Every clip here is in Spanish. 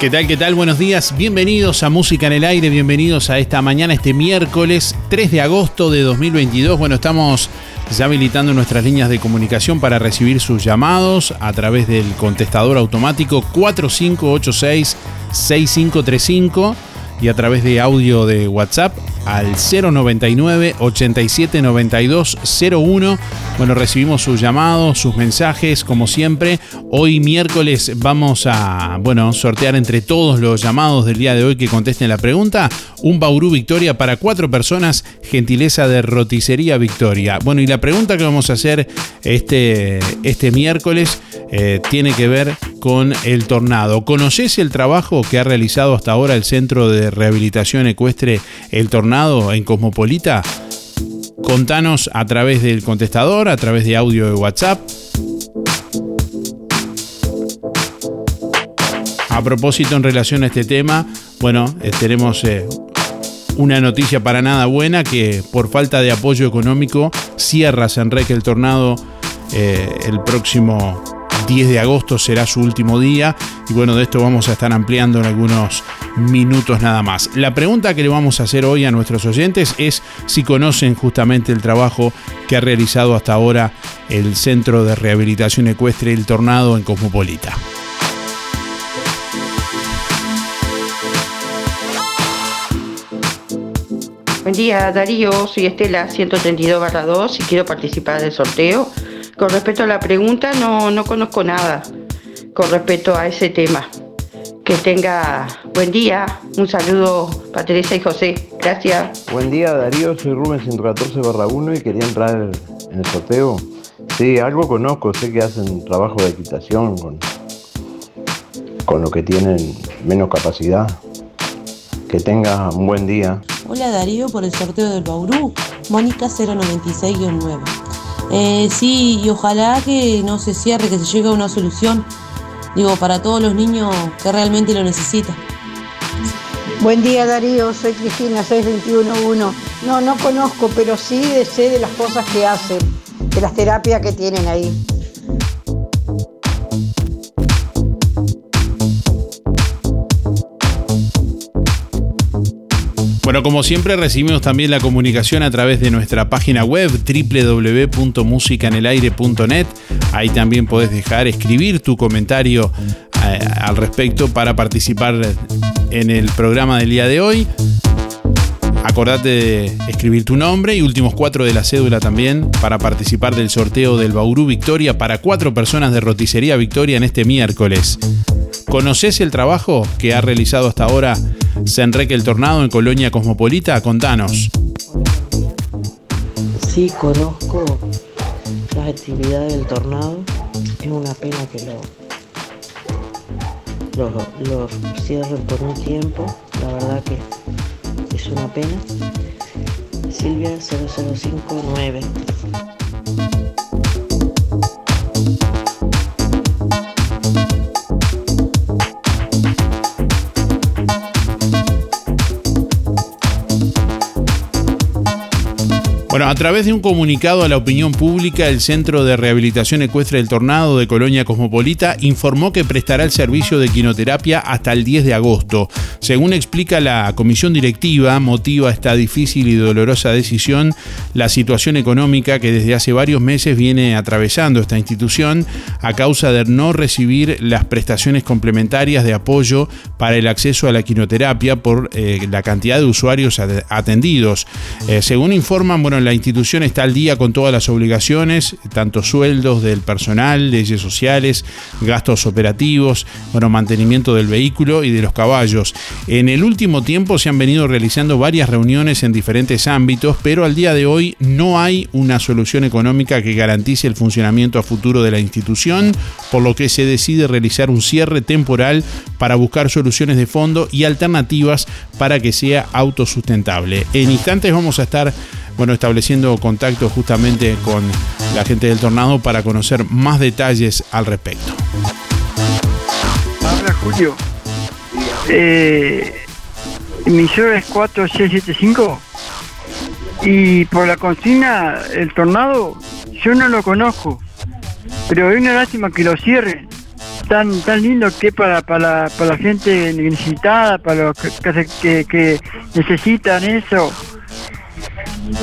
¿Qué tal? ¿Qué tal? Buenos días. Bienvenidos a Música en el Aire. Bienvenidos a esta mañana, este miércoles 3 de agosto de 2022. Bueno, estamos ya habilitando nuestras líneas de comunicación para recibir sus llamados a través del contestador automático 4586 6535 y a través de audio de WhatsApp al 099 87 01. Bueno, recibimos sus llamados, sus mensajes, como siempre. Hoy miércoles vamos a, bueno, sortear entre todos los llamados del día de hoy que contesten la pregunta un Bauru Victoria para cuatro personas, gentileza de Roticería Victoria. Bueno, y la pregunta que vamos a hacer este, este miércoles eh, tiene que ver con el tornado. ¿Conoces el trabajo que ha realizado hasta ahora el Centro de Rehabilitación Ecuestre El Tornado en Cosmopolita? Contanos a través del contestador, a través de audio de WhatsApp. A propósito, en relación a este tema, bueno, eh, tenemos eh, una noticia para nada buena que por falta de apoyo económico cierra Sanreque el Tornado eh, el próximo 10 de agosto será su último día y bueno, de esto vamos a estar ampliando en algunos minutos nada más. La pregunta que le vamos a hacer hoy a nuestros oyentes es si conocen justamente el trabajo que ha realizado hasta ahora el Centro de Rehabilitación Ecuestre El Tornado en Cosmopolita. Buen día Darío, soy Estela 132-2 y quiero participar del sorteo. Con respecto a la pregunta, no, no conozco nada con respecto a ese tema. Que tenga buen día. Un saludo para Teresa y José. Gracias. Buen día Darío, soy Rubén 114 1 y quería entrar en el sorteo. Sí, algo conozco, sé que hacen trabajo de equitación con, con los que tienen menos capacidad. Que tenga un buen día. Hola Darío por el sorteo del Bauru, Mónica 096-9. Eh, sí, y ojalá que no se cierre, que se llegue a una solución, digo, para todos los niños que realmente lo necesitan. Buen día Darío, soy Cristina 6211. No, no conozco, pero sí sé de las cosas que hacen, de las terapias que tienen ahí. Bueno, como siempre recibimos también la comunicación a través de nuestra página web www.musicanelaire.net. Ahí también podés dejar escribir tu comentario eh, al respecto para participar en el programa del día de hoy. Acordate de escribir tu nombre y últimos cuatro de la cédula también para participar del sorteo del Bauru Victoria para cuatro personas de Roticería Victoria en este miércoles. ¿Conoces el trabajo que ha realizado hasta ahora Senreque el Tornado en Colonia Cosmopolita? Contanos. Sí, conozco las actividades del tornado. Es una pena que lo, lo, cierren por un tiempo. La verdad que es una pena. Silvia 0059. Bueno, a través de un comunicado a la opinión pública, el Centro de Rehabilitación Ecuestre del Tornado de Colonia Cosmopolita informó que prestará el servicio de quinoterapia hasta el 10 de agosto. Según explica la comisión directiva, motiva esta difícil y dolorosa decisión la situación económica que desde hace varios meses viene atravesando esta institución a causa de no recibir las prestaciones complementarias de apoyo para el acceso a la quinoterapia por eh, la cantidad de usuarios atendidos. Eh, según informan, bueno, la institución está al día con todas las obligaciones, tanto sueldos del personal, leyes sociales, gastos operativos, bueno, mantenimiento del vehículo y de los caballos. En el último tiempo se han venido realizando varias reuniones en diferentes ámbitos, pero al día de hoy no hay una solución económica que garantice el funcionamiento a futuro de la institución, por lo que se decide realizar un cierre temporal para buscar soluciones de fondo y alternativas para que sea autosustentable. En instantes vamos a estar bueno, estableciendo contacto justamente con la gente del tornado para conocer más detalles al respecto. Habla Julio. Eh, mi cero es 4675 y por la consigna, el tornado, yo no lo conozco, pero es una lástima que lo cierren. Tan, tan lindo que para, para, para la gente necesitada, para los que, que necesitan eso.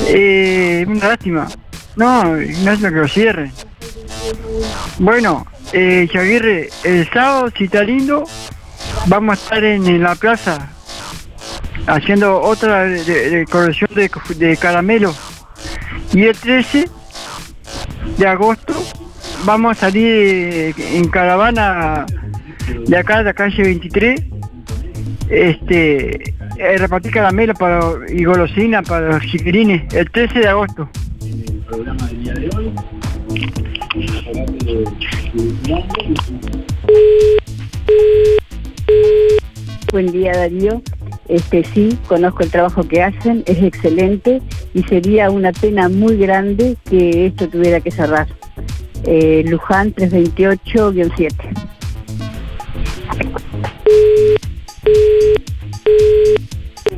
Eh, una lástima. No, Ignacio que lo cierre. Bueno, eh, el sábado, si está lindo, vamos a estar en, la plaza haciendo otra de, colección de, caramelo. Y el 13 de agosto vamos a salir en caravana de acá, de la calle 23, este, eh, repartir caramelo para, y golosina para los chiquirines el 13 de agosto. Buen día Darío. Este, sí, conozco el trabajo que hacen, es excelente y sería una pena muy grande que esto tuviera que cerrar. Eh, Luján 328-7.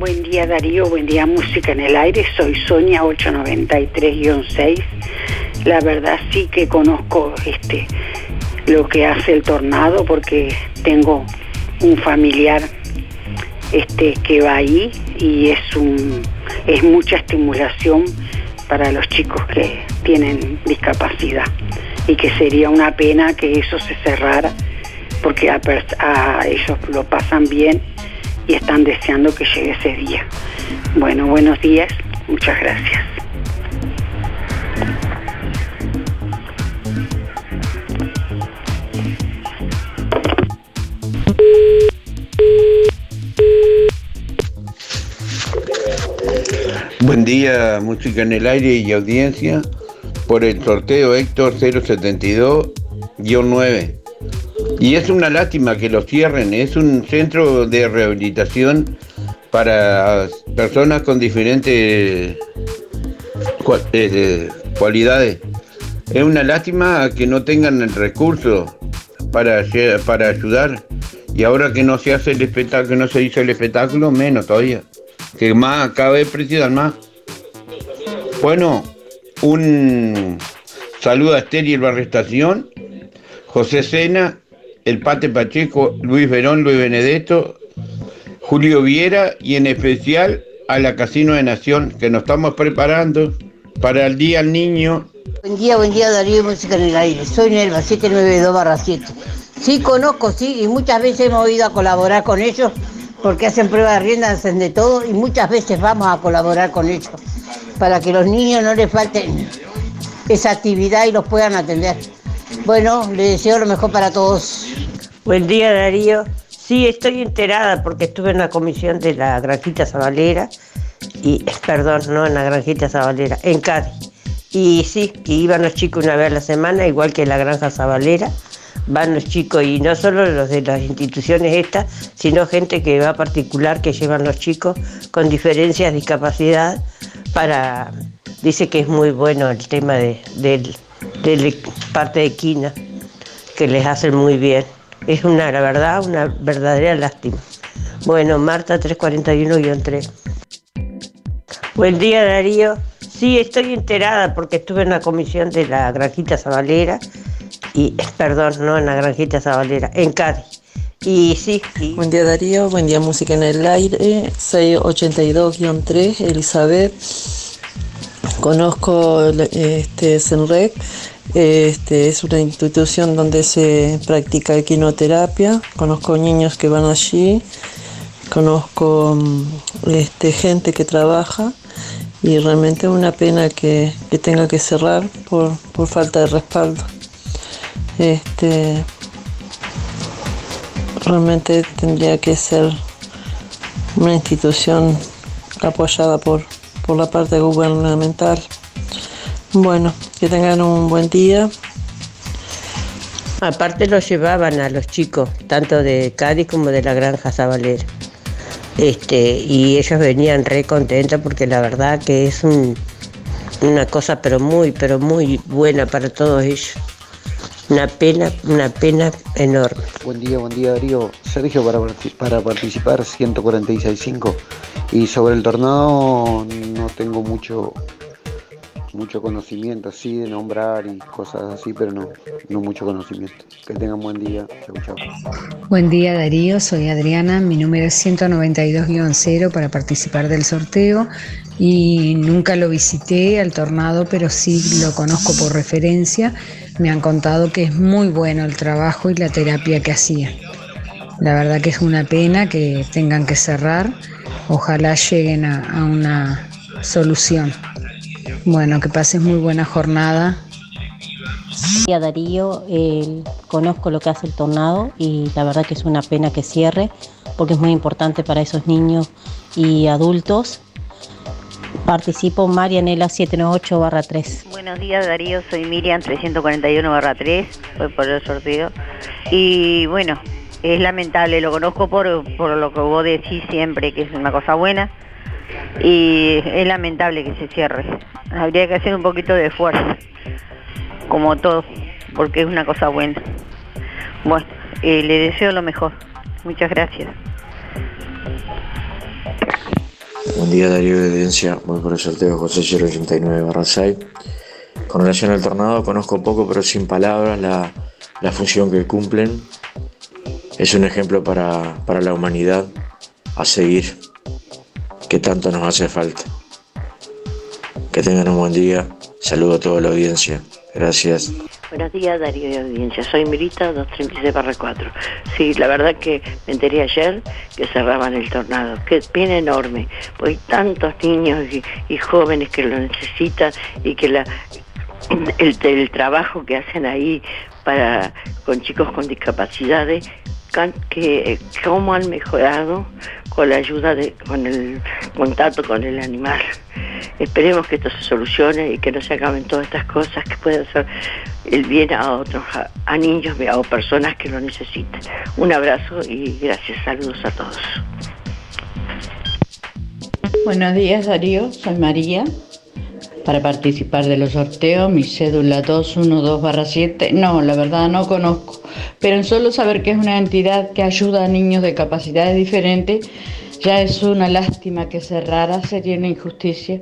Buen día Darío, buen día Música en el Aire, soy Sonia 893-6. La verdad sí que conozco este lo que hace el tornado porque tengo un familiar este que va ahí y es un es mucha estimulación para los chicos que tienen discapacidad. Y que sería una pena que eso se cerrara porque a, a ellos lo pasan bien y están deseando que llegue ese día. Bueno, buenos días, muchas gracias. Buen día, música en el aire y audiencia por el sorteo Héctor 072-9. Y es una lástima que lo cierren, es un centro de rehabilitación para personas con diferentes eh, cualidades. Es una lástima que no tengan el recurso para, para ayudar. Y ahora que no se hace el espectáculo, no se hizo el espectáculo, menos todavía que más, cada vez precisan más. Bueno, un saludo a el Barrestación, José Sena, el Pate Pacheco, Luis Verón, Luis Benedetto, Julio Viera y en especial a la Casino de Nación, que nos estamos preparando para el Día al Niño. Buen día, buen día Darío Música en el Aire. Soy Nelva 792-7. Sí, conozco, sí, y muchas veces hemos ido a colaborar con ellos porque hacen pruebas de rienda, hacen de todo y muchas veces vamos a colaborar con ellos para que los niños no les falten esa actividad y los puedan atender. Bueno, les deseo lo mejor para todos. Buen día Darío. Sí, estoy enterada porque estuve en la comisión de la Granjita Zabalera y, perdón, no en la Granjita Zabalera, en Cádiz. Y sí, iban los chicos una vez a la semana, igual que en la Granja Zabalera van los chicos y no solo los de las instituciones estas, sino gente que va particular que llevan los chicos con diferencias, discapacidad, para, dice que es muy bueno el tema de, de, parte de quina, que les hacen muy bien. Es una, la verdad, una verdadera lástima. Bueno, Marta 341-3. Buen día Darío. Sí, estoy enterada porque estuve en la comisión de la Granjita Zabalera y perdón, no en la Granjita Zabalera, en Cádiz. Y sí, Buen día Darío, buen día Música en el Aire, 682-3, Elizabeth. Conozco este Senrec, este, es una institución donde se practica equinoterapia, conozco niños que van allí, conozco mm, este, gente que trabaja. Y realmente es una pena que, tenga que cerrar por, por falta de respaldo. Este, realmente tendría que ser una institución apoyada por, por la parte gubernamental. Bueno, que tengan un buen día. Aparte lo llevaban a los chicos, tanto de Cádiz como de la Granja Zabalera. Este, y ellos venían re contentos porque la verdad que es una cosa pero muy, pero muy buena para todos ellos. Una pena, una pena enorme. Buen día, buen día Darío. Sergio para, para participar 146.5. Y sobre el tornado no tengo mucho mucho conocimiento así de nombrar y cosas así, pero no, no mucho conocimiento. Que tengan buen día. Chau, chau. Buen día Darío, soy Adriana, mi número es 192-0 para participar del sorteo y nunca lo visité al tornado, pero sí lo conozco por referencia me han contado que es muy bueno el trabajo y la terapia que hacían. La verdad que es una pena que tengan que cerrar. Ojalá lleguen a, una solución. Bueno, que pases muy buena jornada. A Darío, conozco lo que hace el tornado y la verdad que es una pena que cierre porque es muy importante para esos niños y adultos Participo Marianela 798-3. Buenos días Darío, soy Miriam 341-3, fue por el sorteo. Y bueno, es lamentable, lo conozco por, por lo que vos decís siempre, que es una cosa buena, y es lamentable que se cierre. Habría que hacer un poquito de esfuerzo, como todo, porque es una cosa buena. Bueno, eh, le deseo lo mejor. Muchas gracias. Buen día Darío de Evidencia, voy por el sorteo José 089 barra 6. Con relación al tornado conozco poco pero sin palabras la, la función que cumplen. Es un ejemplo para, para la humanidad a seguir, que tanto nos hace falta. Que tengan un buen día, saludo a toda la audiencia, gracias. Buenos días, Darío de Audiencia. Soy Mirita, 236 barra 4. Sí, la verdad que me enteré ayer que cerraban el tornado. Qué pena enorme, porque hay tantos niños y, jóvenes que lo necesitan y que la, el, el trabajo que hacen ahí para con chicos con discapacidades que cómo han mejorado con la ayuda de con el contacto con el animal esperemos que esto se solucione y que no se acaben todas estas cosas que pueden hacer el bien a otros a, a niños o personas que lo necesiten. Un abrazo y gracias. Saludos a todos. Buenos días Darío, soy María. Para participar de los sorteos, mi cédula 212-7, no, la verdad no conozco, pero en solo saber que es una entidad que ayuda a niños de capacidades diferentes, ya es una lástima que cerrara, sería una injusticia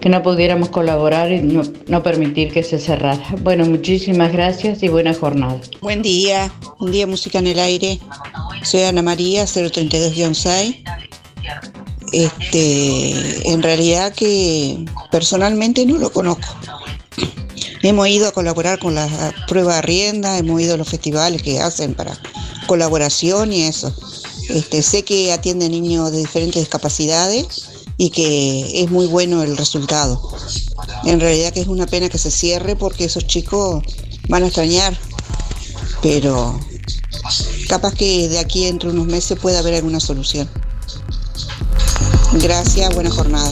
que no pudiéramos colaborar y no, no permitir que se cerrara. Bueno, muchísimas gracias y buena jornada. Buen día, un día música en el aire. Soy Ana María, 032-6. Este, en realidad que personalmente no lo conozco. Hemos ido a colaborar con la prueba de rienda, hemos ido a los festivales que hacen para colaboración y eso. Este, sé que atiende niños de diferentes discapacidades y que es muy bueno el resultado. En realidad que es una pena que se cierre porque esos chicos van a extrañar, pero capaz que de aquí entre unos meses pueda haber alguna solución. Gracias, buena jornada.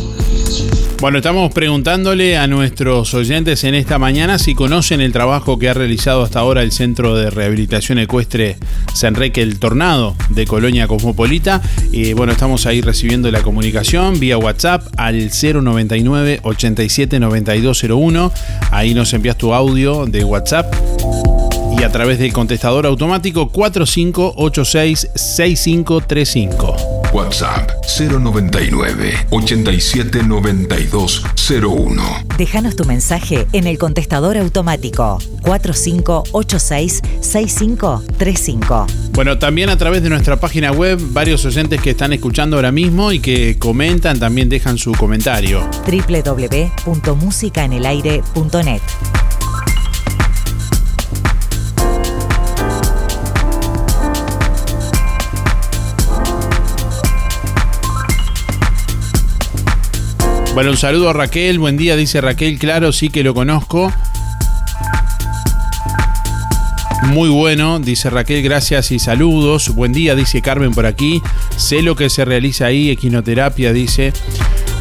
Bueno, estamos preguntándole a nuestros oyentes en esta mañana si conocen el trabajo que ha realizado hasta ahora el Centro de Rehabilitación Ecuestre San Enrique el Tornado de Colonia Cosmopolita. Y bueno, estamos ahí recibiendo la comunicación vía WhatsApp al 099 87 9201. Ahí nos envías tu audio de WhatsApp y a través del contestador automático 4586-6535. WhatsApp 099 87 92 01. Déjanos tu mensaje en el contestador automático 4586-6535. Bueno, también a través de nuestra página web, varios oyentes que están escuchando ahora mismo y que comentan, también dejan su comentario. www.musicaenelaire.net Bueno, un saludo a Raquel, buen día, dice Raquel, claro, sí que lo conozco. Muy bueno, dice Raquel, gracias y saludos. Buen día, dice Carmen por aquí. Sé lo que se realiza ahí, equinoterapia, dice.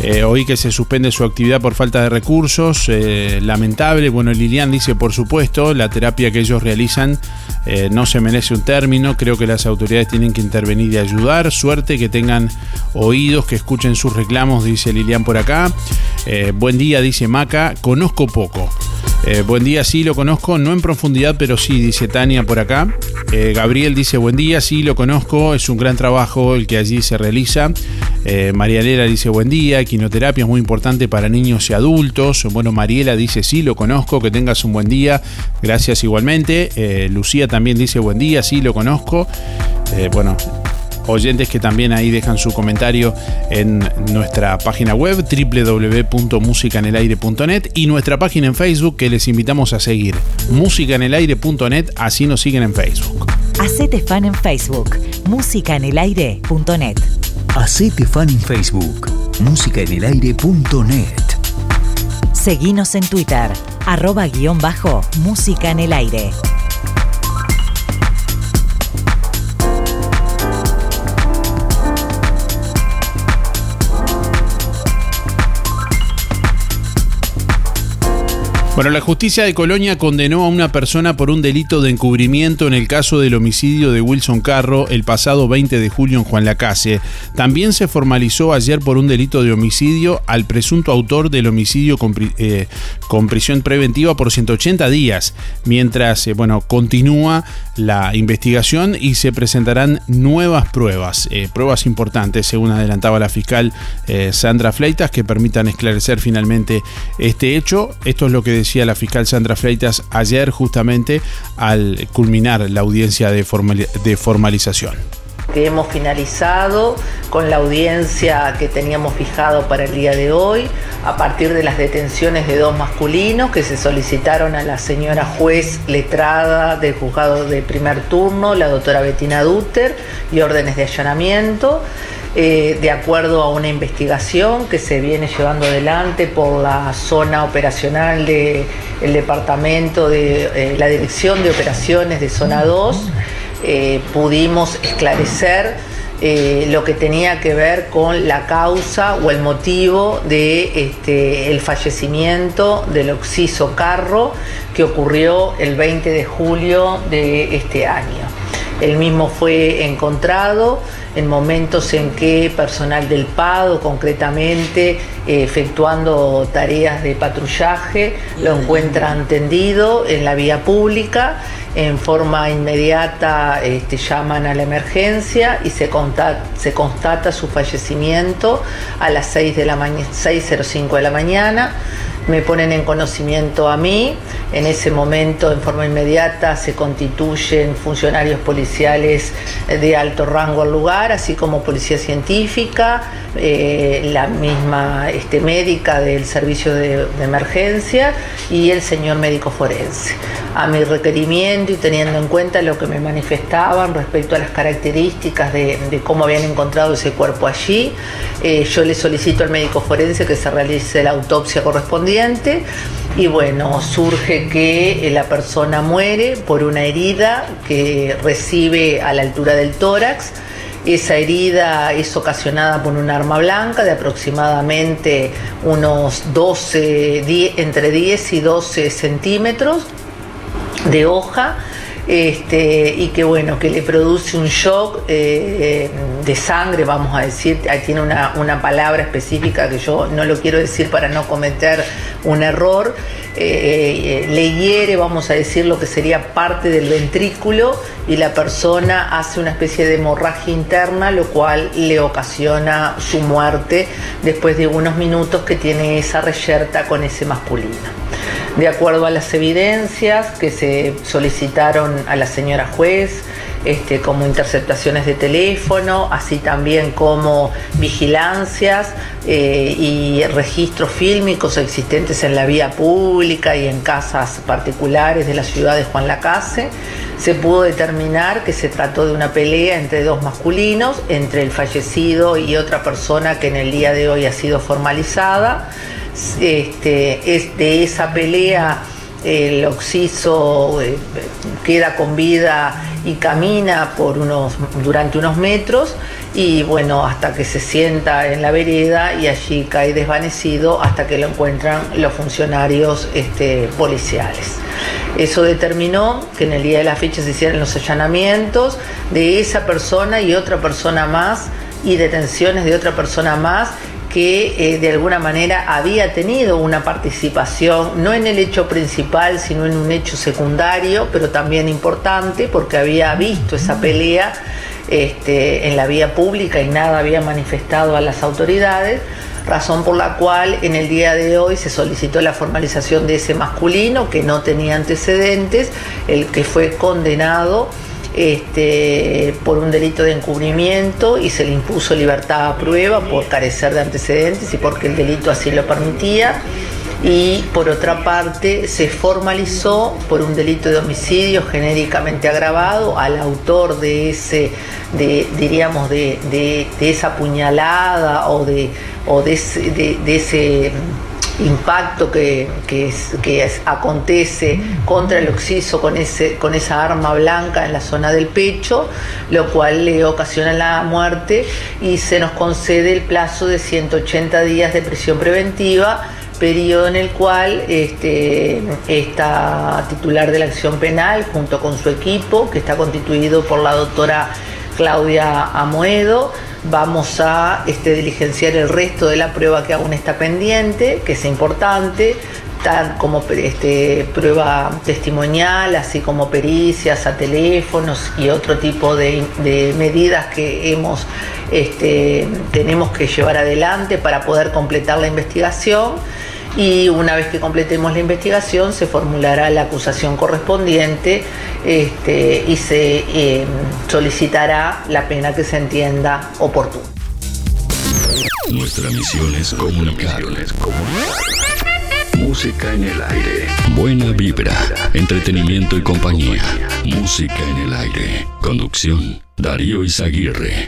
Eh, oí que se suspende su actividad por falta de recursos. eh, lamentable. Bueno, Lilian dice, por supuesto, la terapia que ellos realizan eh, no se merece un término. Creo que las autoridades tienen que intervenir y ayudar. Suerte que tengan oídos, que escuchen sus reclamos, dice Lilian por acá. Eh, buen día, dice Maca. Conozco poco. Buen día, sí lo conozco, no en profundidad, pero sí, dice Tania por acá. Gabriel dice, buen día, sí lo conozco, es un gran trabajo el que allí se realiza. Eh, Marianela dice, buen día, quinoterapia es muy importante para niños y adultos. Bueno, Mariela dice, sí lo conozco, que tengas un buen día, gracias igualmente. Eh, Lucía también dice, buen día, sí lo conozco. Eh, bueno, oyentes que también ahí dejan su comentario en nuestra página web www.musicanelaire.net y nuestra página en Facebook que les invitamos a seguir musicanelaire.net así nos siguen en Facebook. Hacete fan en Facebook, musicaenelaire.net. Hacete fan en Facebook, musicaenelaire.net. Seguinos en Twitter, arroba guion bajo, música en el aire. Bueno, la justicia de Colonia condenó a una persona por un delito de encubrimiento en el caso del homicidio de Wilson Carro el pasado 20 de julio en Juan Lacase. También se formalizó ayer por un delito de homicidio al presunto autor del homicidio con, eh, prisión preventiva por 180 días, mientras eh, bueno, continúa la investigación y se presentarán nuevas pruebas, eh, pruebas importantes, según adelantaba la fiscal Sandra Fleitas, que permitan esclarecer finalmente este hecho. Esto es lo que decía la fiscal Sandra Freitas ayer justamente al culminar la audiencia de, de formalización que hemos finalizado con la audiencia que teníamos fijado para el día de hoy, a partir de las detenciones de dos masculinos que se solicitaron a la señora juez letrada del juzgado de primer turno, la doctora Bettina Dutter, y órdenes de allanamiento. Eh, de acuerdo a una investigación que se viene llevando adelante por la zona operacional del departamento de eh, la Dirección de Operaciones de Zona 2, eh, pudimos esclarecer lo que tenía que ver con la causa o el motivo de este, el fallecimiento del Oxiso Carro que ocurrió el 20 de julio de este año. El mismo fue encontrado en momentos en que personal del PADO, concretamente eh, efectuando tareas de patrullaje, lo encuentran tendido en la vía pública. En forma inmediata este, llaman a la emergencia y se, se constata su fallecimiento a las 6 de la 6.05 de la mañana me ponen en conocimiento a mí. En ese momento, en forma inmediata, se constituyen funcionarios policiales de alto rango al lugar, así como policía científica, eh, la misma este, médica del servicio de, emergencia y el señor médico forense. A mi requerimiento y teniendo en cuenta lo que me manifestaban respecto a las características de, cómo habían encontrado ese cuerpo allí, eh, yo le solicito al médico forense que se realice la autopsia correspondiente y bueno, surge que eh, la persona muere por una herida que recibe a la altura del tórax esa herida es ocasionada por un arma blanca de aproximadamente unos 12, entre 10 y 12 centímetros de hoja. Este, y que bueno, que le produce un shock eh, de sangre, vamos a decir, ahí tiene una, una, palabra específica que yo no lo quiero decir para no cometer un error, eh, le hiere, vamos a decir, lo que sería parte del ventrículo y la persona hace una especie de hemorragia interna, lo cual le ocasiona su muerte después de unos minutos que tiene esa reyerta con ese masculino. De acuerdo a las evidencias que se solicitaron a la señora juez, este, como interceptaciones de teléfono, así también como vigilancias eh, y registros fílmicos existentes en la vía pública y en casas particulares de la ciudad de Juan Lacase. Se pudo determinar que se trató de una pelea entre dos masculinos, entre el fallecido y otra persona que en el día de hoy ha sido formalizada. Este, es de esa pelea el oxiso eh, queda con vida y camina por unos, durante unos metros y bueno, hasta que se sienta en la vereda y allí cae desvanecido hasta que lo encuentran los funcionarios este, policiales. Eso determinó que en el día de la fecha se hicieran los allanamientos de esa persona y otra persona más y detenciones de otra persona más que eh, de alguna manera había tenido una participación, no en el hecho principal, sino en un hecho secundario, pero también importante, porque había visto esa pelea este, en la vía pública y nada había manifestado a las autoridades, razón por la cual en el día de hoy se solicitó la formalización de ese masculino que no tenía antecedentes, el que fue condenado este, por un delito de encubrimiento y se le impuso libertad a prueba por carecer de antecedentes y porque el delito así lo permitía. Y por otra parte se formalizó por un delito de homicidio genéricamente agravado al autor de ese, diríamos, de, esa puñalada o de, o de ese impacto que, que, acontece contra el oxiso con, ese, con esa arma blanca en la zona del pecho, lo cual le ocasiona la muerte y se nos concede el plazo de 180 días de prisión preventiva periodo en el cual este, esta titular de la acción penal, junto con su equipo, que está constituido por la doctora Claudia Amoedo, vamos a este, diligenciar el resto de la prueba que aún está pendiente, que es importante, tal como este, prueba testimonial, así como pericias a teléfonos y otro tipo de, de medidas que hemos, este, tenemos que llevar adelante para poder completar la investigación y una vez que completemos la investigación se formulará la acusación correspondiente este, y se eh, solicitará la pena que se entienda oportuna. Nuestra misión es comunicar. Música en el aire. Buena vibra, entretenimiento y compañía. Música en el aire. Conducción, Darío Izaguirre.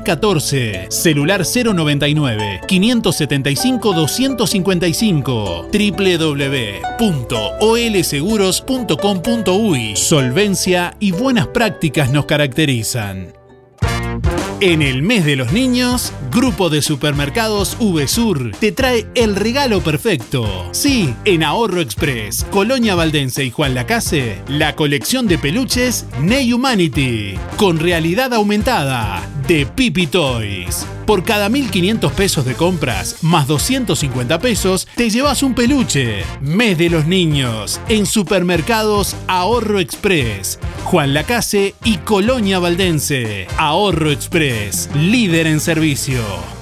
14 celular 099 575 255, www.olseguros.com.uy. Solvencia y buenas prácticas nos caracterizan. En el mes de los niños, Grupo de Supermercados VSUR te trae el regalo perfecto. Sí, en Ahorro Express, Colonia Valdense y Juan Lacase, la colección de peluches Ney Humanity, con realidad aumentada, de Pipi Toys. Por cada 1.500 pesos de compras, más 250 pesos, te llevas un peluche. Mes de los niños, en Supermercados Ahorro Express, Juan Lacase y Colonia Valdense. Ahorro Express, líder en servicio.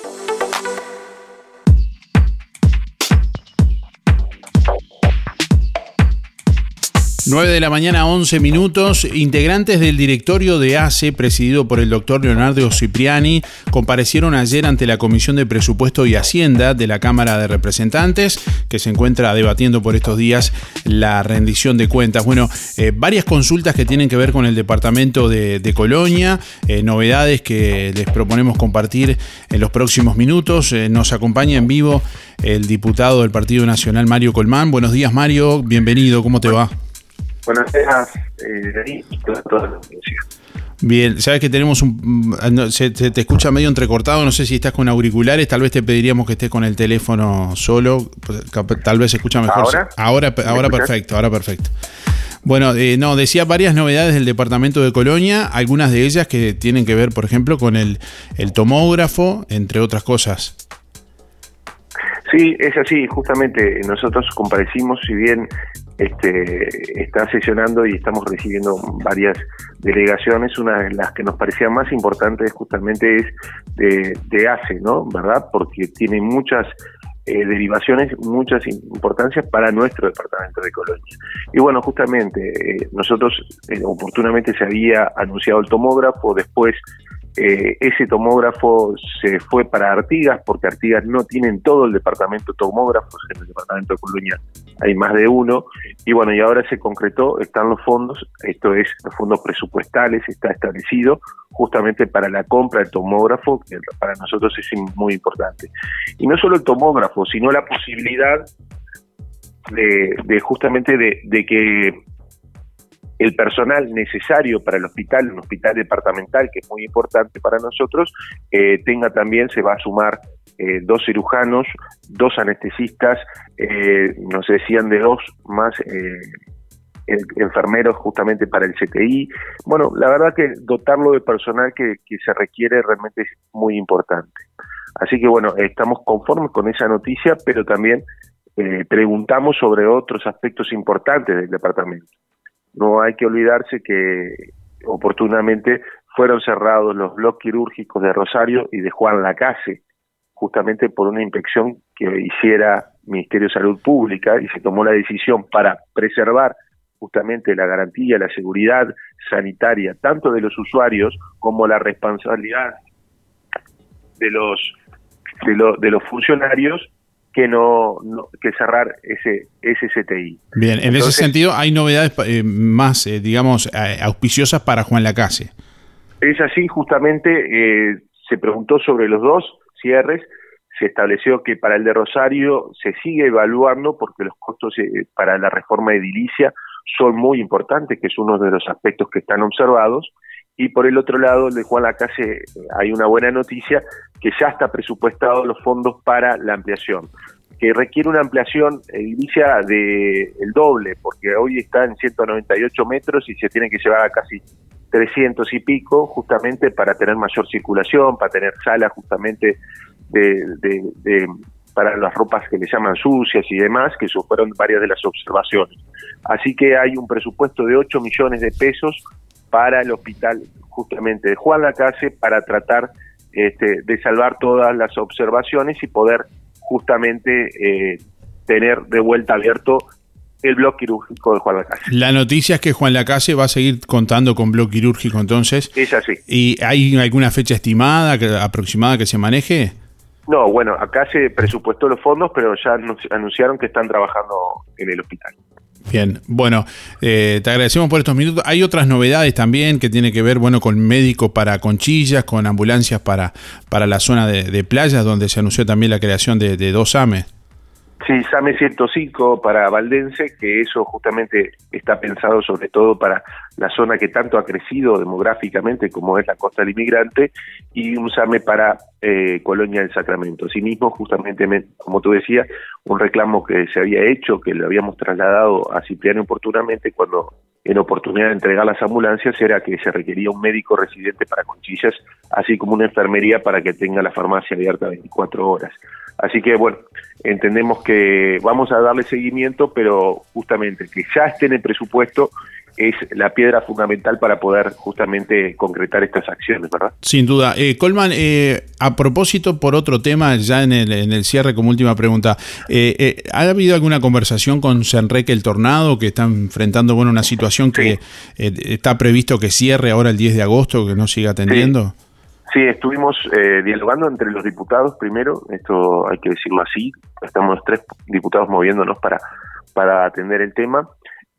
9 de la mañana, 11 minutos. Integrantes del directorio de ACE, presidido por el doctor Leonardo Cipriani, comparecieron ayer ante la Comisión de Presupuesto y Hacienda de la Cámara de Representantes, que se encuentra debatiendo por estos días la rendición de cuentas. Bueno, eh, varias consultas que tienen que ver con el departamento de, Colonia, eh, novedades que les proponemos compartir en los próximos minutos. Eh, nos acompaña en vivo el diputado del Partido Nacional, Mario Colmán. Buenos días, Mario. Bienvenido. ¿Cómo te va? Buenas días, eh, y toda, toda la audiencia. Bien, sabes que tenemos un. Se, se, te escucha medio entrecortado, no sé si estás con auriculares, tal vez te pediríamos que estés con el teléfono solo, tal vez se escucha mejor. ¿Ahora? Ahora, ahora perfecto, ahora perfecto. Bueno, eh, no, decía varias novedades del departamento de Colonia, algunas de ellas que tienen que ver, por ejemplo, con el, el tomógrafo, entre otras cosas. Sí, es así, justamente nosotros comparecimos, si bien este, está sesionando y estamos recibiendo varias delegaciones. Una de las que nos parecía más importantes justamente es de, de ACE, ¿no? ¿Verdad? Porque tiene muchas eh, derivaciones, muchas importancias para nuestro departamento de Colonia. Y bueno, justamente eh, nosotros eh, oportunamente se había anunciado el tomógrafo, después eh, ese tomógrafo se fue para Artigas, porque Artigas no tienen todo el departamento de tomógrafos, en el departamento de Colonia hay más de uno, y bueno, y ahora se concretó, están los fondos, esto es los fondos presupuestales, está establecido justamente para la compra del tomógrafo, que para nosotros es muy importante. Y no solo el tomógrafo, sino la posibilidad de, justamente de, que el personal necesario para el hospital, un hospital departamental que es muy importante para nosotros, eh, tenga también, se va a sumar eh, dos cirujanos, dos anestesistas, eh, nos decían de dos más enfermeros justamente para el CTI. Bueno, la verdad que dotarlo de personal que, se requiere realmente es muy importante. Así que bueno, estamos conformes con esa noticia, pero también eh, preguntamos sobre otros aspectos importantes del departamento. No hay que olvidarse que oportunamente fueron cerrados los bloques quirúrgicos de Rosario y de Juan Lacase, justamente por una inspección que hiciera Ministerio de Salud Pública y se tomó la decisión para preservar justamente la garantía, la seguridad sanitaria, tanto de los usuarios como la responsabilidad de los de, de los funcionarios que no, que cerrar ese, ese CTI. Bien, en ese sentido hay novedades eh, más, eh, digamos, auspiciosas para Juan Lacase. Es así, justamente eh, se preguntó sobre los dos cierres, se estableció que para el de Rosario se sigue evaluando porque los costos para la reforma edilicia son muy importantes, que es uno de los aspectos que están observados, y por el otro lado, el de Juan Lacase, hay una buena noticia, que ya está presupuestado los fondos para la ampliación, que requiere una ampliación edilicia de el doble, porque hoy está en 198 metros y se tiene que llevar a casi 300 y pico, justamente para tener mayor circulación, para tener salas justamente de, para las ropas que le llaman sucias y demás, que fueron varias de las observaciones. Así que hay un presupuesto de 8 millones de pesos para el hospital justamente de Juan Lacase para tratar este, de salvar todas las observaciones y poder justamente eh, tener de vuelta abierto el bloque quirúrgico de Juan Lacase. La noticia es que Juan Lacase va a seguir contando con bloque quirúrgico entonces. Es así. ¿Y hay alguna fecha estimada, aproximada que se maneje? No, bueno, acá se presupuestó los fondos, pero ya anunciaron que están trabajando en el hospital. Bien, bueno, eh, te agradecemos por estos minutos. Hay otras novedades también que tiene que ver, bueno, con médicos para conchillas, con ambulancias para, para la zona de, playas, donde se anunció también la creación de, de dos AMES. Sí, SAME 105 para Valdense, que eso justamente está pensado sobre todo para la zona que tanto ha crecido demográficamente como es la costa del inmigrante, y un SAME para eh, Colonia del Sacramento. Asimismo, justamente, como tú decías, un reclamo que se había hecho, que lo habíamos trasladado a Cipriano oportunamente cuando en oportunidad de entregar las ambulancias era que se requería un médico residente para conchillas, así como una enfermería para que tenga la farmacia abierta 24 horas. Así que bueno, entendemos que vamos a darle seguimiento, pero justamente que ya esté en el presupuesto es la piedra fundamental para poder justamente concretar estas acciones, ¿verdad? Sin duda. Eh, Colman, eh, a propósito, por otro tema, ya en el, en el cierre como última pregunta, eh, eh ¿ha habido alguna conversación con Senreque el Tornado que está enfrentando bueno, una situación que está previsto que cierre ahora el 10 de agosto, que no siga atendiendo? Sí, estuvimos eh, dialogando entre los diputados primero, esto hay que decirlo así, estamos tres diputados moviéndonos para, para atender el tema.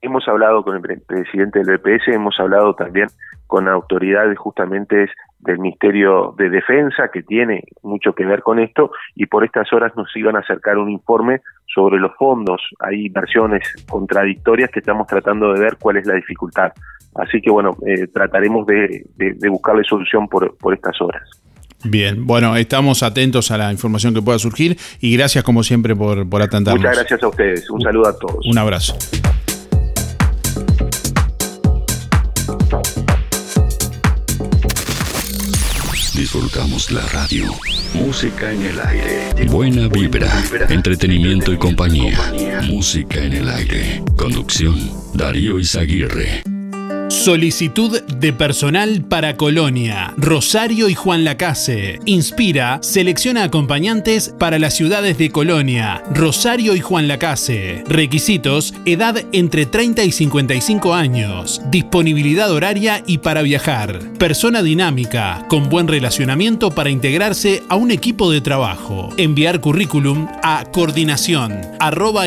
Hemos hablado con el presidente del BPS, hemos hablado también con autoridades justamente del Ministerio de Defensa, que tiene mucho que ver con esto, y por estas horas nos iban a acercar un informe sobre los fondos. Hay versiones contradictorias que estamos tratando de ver cuál es la dificultad. Así que bueno, eh, trataremos de, buscarle solución por, estas horas. Bien, bueno, estamos atentos a la información que pueda surgir y gracias como siempre por, por atendernos. Muchas gracias a ustedes, un saludo a todos. Un abrazo. Disfrutamos la radio. Música en el aire. Buena vibra. Entretenimiento y compañía. Música en el aire. Conducción. Darío Izaguirre. Solicitud de personal para Colonia, Rosario y Juan Lacase. Inspira, selecciona acompañantes para las ciudades de Colonia, Rosario y Juan Lacase. Requisitos, edad entre 30 y 55 años. Disponibilidad horaria y para viajar. Persona dinámica, con buen relacionamiento para integrarse a un equipo de trabajo. Enviar currículum a coordinación arroba.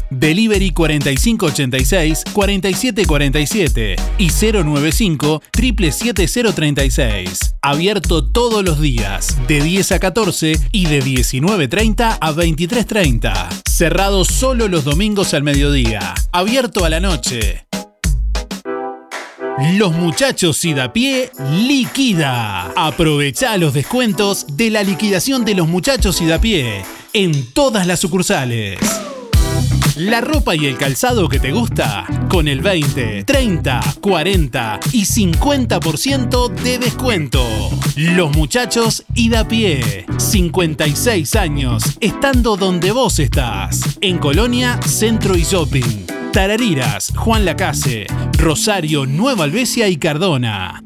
Delivery 4586-4747 y 095 77036. Abierto todos los días, de 10 a 14 y de 19.30 a 23.30. Cerrado solo los domingos al mediodía. Abierto a la noche. Los muchachos y da pie liquida. Aprovecha los descuentos de la liquidación de los muchachos y da pie en todas las sucursales. La ropa y el calzado que te gusta con el 20, 30, 40 y 50% de descuento. Los muchachos y da pie. 56 años estando donde vos estás. En Colonia, Centro y Shopping. Tarariras, Juan Lacase, Rosario, Nueva Albesia y Cardona.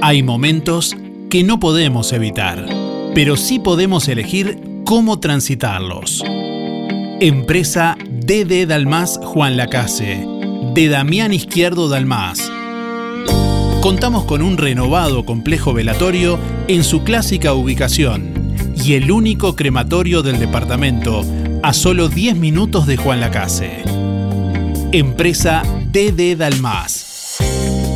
Hay momentos que no podemos evitar, pero sí podemos elegir cómo transitarlos. Empresa DD Dalmas Juan Lacase, de Damián Izquierdo Dalmas. Contamos con un renovado complejo velatorio en su clásica ubicación y el único crematorio del departamento a solo 10 minutos de Juan Lacase. Empresa DD Dalmas.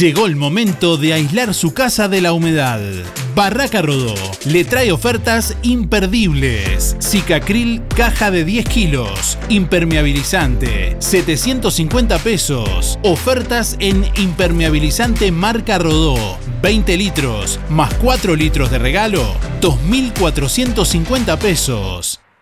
Llegó el momento de aislar su casa de la humedad. Barraca Rodó le trae ofertas imperdibles. Cicacril caja de 10 kilos. Impermeabilizante 750 pesos. Ofertas en impermeabilizante marca Rodó 20 litros más 4 litros de regalo 2.450 pesos.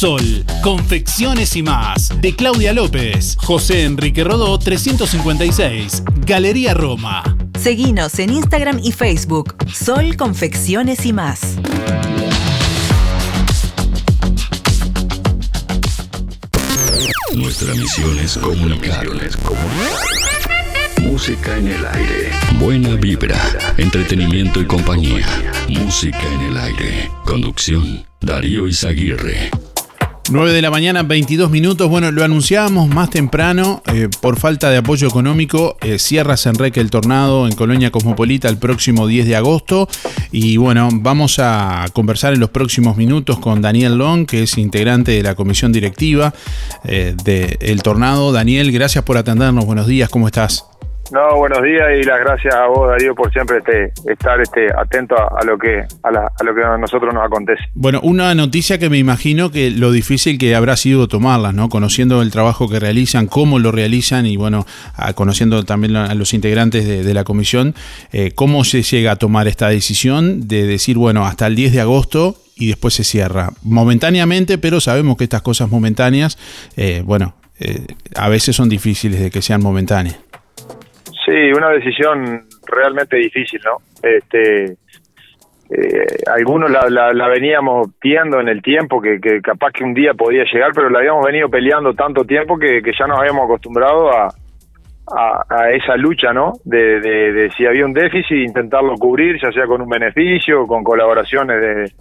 Sol, confecciones y más. De Claudia López, José Enrique Rodó 356, Galería Roma. Seguinos en Instagram y Facebook. Sol Confecciones y más. Nuestra misión es comunicar. Música en el aire. Buena vibra, entretenimiento y compañía. Música en el aire. Conducción, Darío Izaguirre. 9 de la mañana, 22 minutos. Bueno, lo anunciábamos más temprano. eh, por falta de apoyo económico, eh, cierra Senrec el tornado en Colonia Cosmopolita el próximo 10 de agosto. Y bueno, vamos a conversar en los próximos minutos con Daniel Long, que es integrante de la comisión directiva eh, de El Tornado. Daniel, gracias por atendernos. Buenos días, ¿cómo estás? No, buenos días y las gracias a vos, Darío, por siempre este, estar este, atento a, lo que a, la- a lo que a nosotros nos acontece. Bueno, una noticia que me imagino que lo difícil que habrá sido tomarlas, ¿no? Conociendo el trabajo que realizan, cómo lo realizan y bueno, conociendo también a los integrantes de, de la comisión, eh, cómo se llega a tomar esta decisión de decir, bueno, hasta el 10 de agosto y después se cierra. Momentáneamente, pero sabemos que estas cosas momentáneas, eh, bueno, eh, a veces son difíciles de que sean momentáneas. Sí, una decisión realmente difícil, ¿no? Este, eh, algunos la, la, veníamos viendo en el tiempo, que, que, capaz que un día podía llegar, pero la habíamos venido peleando tanto tiempo que, ya nos habíamos acostumbrado a, esa lucha, ¿no? De, de, si había un déficit, intentarlo cubrir, ya sea con un beneficio, con colaboraciones de,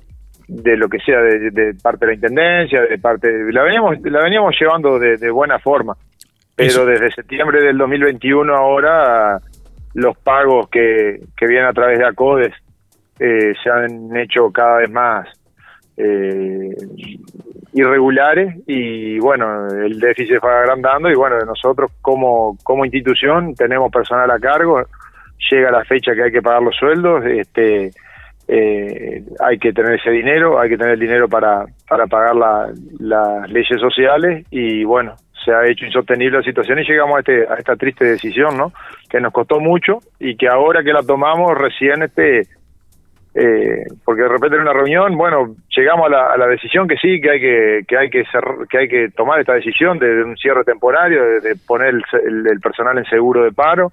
de lo que sea de, parte de la intendencia, de parte la veníamos la veníamos llevando de, buena forma, pero desde septiembre del 2021 ahora los pagos que, que vienen a través de ACODES eh, se han hecho cada vez más eh, irregulares y bueno, el déficit se va agrandando y bueno, nosotros como, como institución tenemos personal a cargo, llega la fecha que hay que pagar los sueldos, este eh, hay que tener ese dinero, hay que tener el dinero para, para pagar las leyes sociales y bueno, se ha hecho insostenible la situación y llegamos a, este, a esta triste decisión, ¿no? Que nos costó mucho y que ahora que la tomamos recién este eh, porque de repente en una reunión, bueno, llegamos a la, decisión que sí, que hay que que hay que que hay que tomar esta decisión de, un cierre temporario, de, poner el, personal en seguro de paro,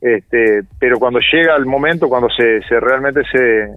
este, pero cuando llega el momento, cuando se, se realmente se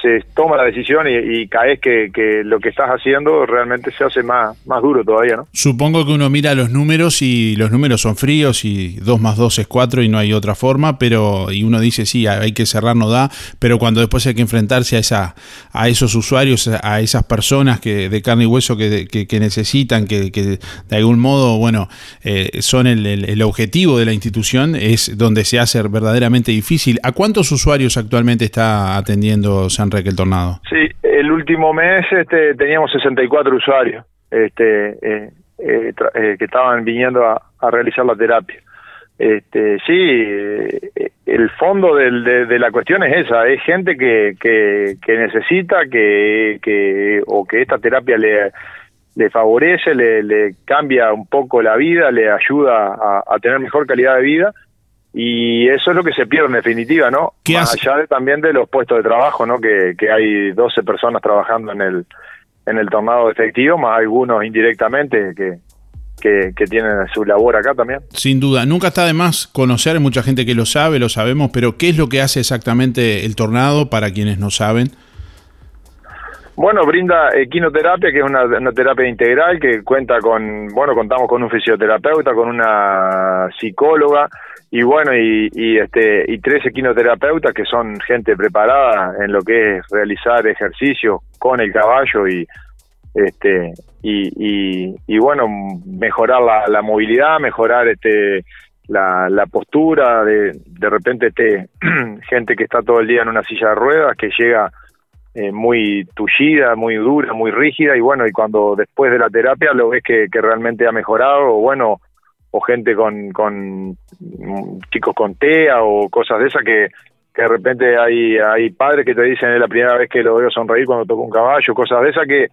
se toma la decisión y, caes que, que, lo que estás haciendo realmente se hace más, más duro todavía, ¿no? Supongo que uno mira los números y los números son fríos y 2 más 2 es 4 y no hay otra forma, pero y uno dice sí, hay que cerrar, no da, pero cuando después hay que enfrentarse a esa a esos usuarios, a esas personas que de carne y hueso que, que, necesitan, que, que, de algún modo, bueno, eh, son el, el, objetivo de la institución, es donde se hace verdaderamente difícil. ¿A cuántos usuarios actualmente está atendiendo San que el Tornado. Sí, el último mes este, teníamos 64 usuarios este, eh, eh, eh, que estaban viniendo a, realizar la terapia. Este, sí, el fondo de, la cuestión es esa, es gente que, que, necesita que, que, o que esta terapia le, le favorece, le, le cambia un poco la vida, le ayuda a tener mejor calidad de vida y eso es lo que se pierde en definitiva, ¿no? Más allá de, también de los puestos de trabajo, ¿no? Que, que hay 12 personas trabajando en el, en el tornado efectivo, más algunos indirectamente que, que, que, tienen su labor acá también. Sin duda, nunca está de más conocer, hay mucha gente que lo sabe, lo sabemos, pero ¿qué es lo que hace exactamente el tornado para quienes no saben? Bueno, brinda equinoterapia, que es una, terapia integral que cuenta con, bueno, contamos con un fisioterapeuta, con una psicóloga, y bueno y, y, este y tres equinoterapeutas que son gente preparada en lo que es realizar ejercicio con el caballo y este y, y, bueno mejorar la, la, movilidad mejorar este la, la postura de de repente este gente que está todo el día en una silla de ruedas que llega eh, muy tullida, muy dura, muy rígida y bueno, y cuando después de la terapia lo ves que, que realmente ha mejorado o bueno, o gente con, con chicos con TEA o cosas de esas que, que de repente hay, hay padres que te dicen es la primera vez que lo veo sonreír cuando toco un caballo, cosas de esas que,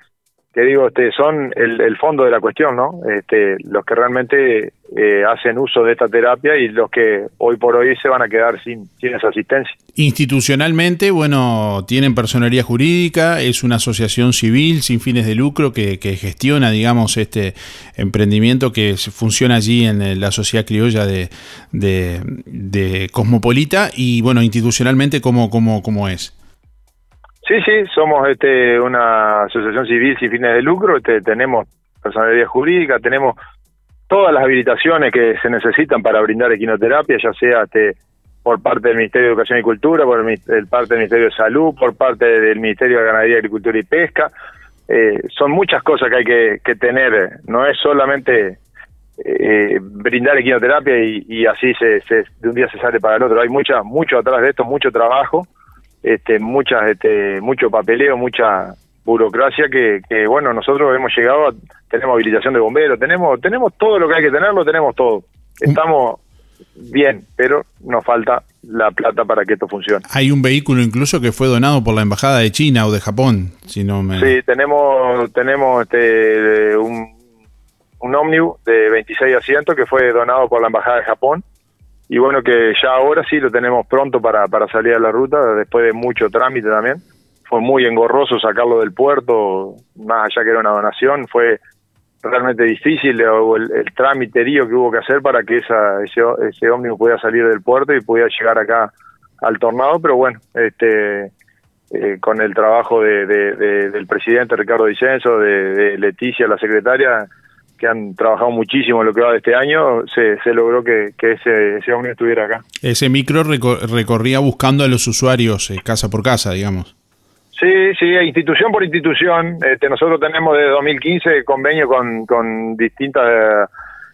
que digo, este, son el, el fondo de la cuestión, ¿no? Este, los que realmente eh, hacen uso de esta terapia y los que hoy por hoy se van a quedar sin, esa asistencia. Institucionalmente, bueno, tienen personería jurídica, es una asociación civil sin fines de lucro que, gestiona, digamos, este emprendimiento que funciona allí en la sociedad criolla de, de, Cosmopolita y, bueno, institucionalmente, ¿cómo, cómo, cómo es? Sí, sí, somos este, una asociación civil sin fines de lucro, este, tenemos personalidad jurídica, tenemos todas las habilitaciones que se necesitan para brindar equinoterapia, ya sea este, por parte del Ministerio de Educación y Cultura, por el, parte del Ministerio de Salud, por parte del Ministerio de Ganadería, Agricultura y Pesca. Eh, son muchas cosas que hay que, tener, no es solamente eh, brindar equinoterapia y, y así se, se, de un día se sale para el otro. Hay mucha, mucho atrás de esto, mucho trabajo, este, muchas, este, mucho papeleo, mucha burocracia que, que, bueno, nosotros hemos llegado, a, tenemos habilitación de bomberos, tenemos, tenemos todo lo que hay que tener, lo tenemos todo. Estamos bien, pero nos falta la plata para que esto funcione. Hay un vehículo incluso que fue donado por la embajada de China o de Japón, si no me... Sí, tenemos, tenemos este, un, un ómnibus de 26 asientos que fue donado por la embajada de Japón y bueno que ya ahora sí lo tenemos pronto para, para salir a la ruta después de mucho trámite también. Fue muy engorroso sacarlo del puerto, más allá que era una donación, fue realmente difícil el, el trámiterío que hubo que hacer para que esa, ese, ese ómnibus pudiera salir del puerto y pudiera llegar acá al tornado, pero bueno, este eh, con el trabajo de, del presidente Ricardo Vicenzo, de, Leticia, la secretaria, que han trabajado muchísimo en lo que va de este año, se, se logró que, ese, ese hombre estuviera acá. Ese micro recorría buscando a los usuarios eh, casa por casa, digamos. Sí, sí, institución por institución. Este, nosotros tenemos desde 2015 convenio con, con distintas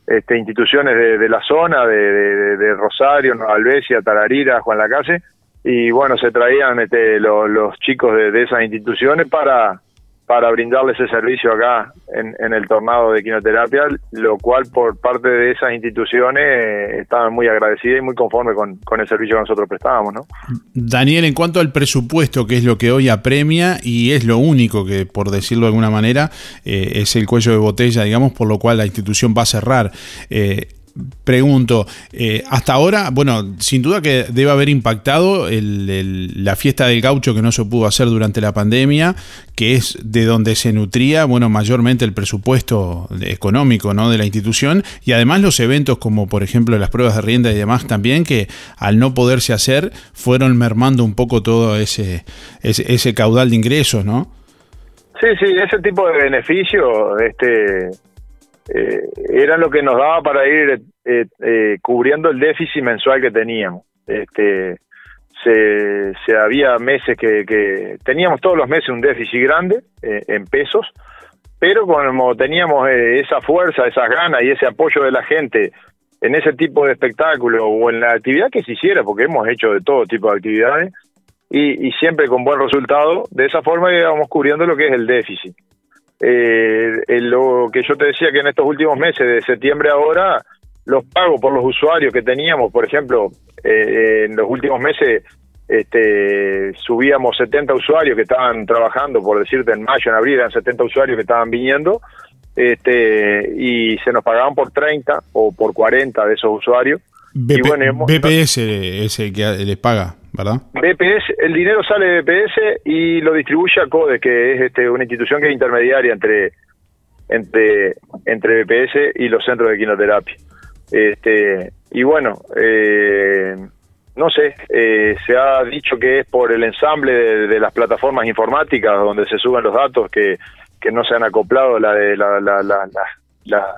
este, instituciones de, la zona, de, de, Rosario, Nueva Albesia, Tararira, Juan Lacase, y bueno, se traían este, los chicos de, esas instituciones para, para brindarles ese servicio acá en, en, el tornado de quinoterapia, lo cual por parte de esas instituciones eh, estaban muy agradecidas y muy conformes con, con, el servicio que nosotros prestábamos. ¿no? Daniel, en cuanto al presupuesto, que es lo que hoy apremia y es lo único que, por decirlo de alguna manera, eh, es el cuello de botella, digamos, por lo cual la institución va a cerrar. Eh, pregunto, eh, hasta ahora, bueno, sin duda que debe haber impactado la fiesta del gaucho que no se pudo hacer durante la pandemia, que es de donde se nutría, bueno, mayormente el presupuesto económico ¿no? de la institución, y además los eventos como por ejemplo las pruebas de rienda y demás también, que al no poderse hacer, fueron mermando un poco todo ese, ese, ese caudal de ingresos, ¿no? Sí, sí, ese tipo de beneficio, este eh, era lo que nos daba para ir eh, eh, cubriendo el déficit mensual que teníamos. Este, se, había meses que, teníamos todos los meses un déficit grande en pesos, pero como teníamos esa fuerza, esas ganas y ese apoyo de la gente en ese tipo de espectáculo o en la actividad que se hiciera, porque hemos hecho de todo tipo de actividades, y siempre con buen resultado, de esa forma íbamos cubriendo lo que es el déficit eh, lo que yo te decía que en estos últimos meses, de septiembre ahora, los pagos por los usuarios que teníamos, por ejemplo, eh, en los últimos meses este, subíamos 70 usuarios que estaban trabajando, por decirte, en mayo, en abril eran 70 usuarios que estaban viniendo, este, y se nos pagaban por 30 o por 40 de esos usuarios. BPS es el que les paga. BPS, el dinero sale de BPS y lo distribuye a CODE, que es este, una institución que es intermediaria entre, entre, entre BPS y los centros de quinoterapia. Este, y bueno, eh, no sé, eh, se ha dicho que es por el ensamble de, las plataformas informáticas donde se suben los datos que, que no se han acoplado la de la, la, la,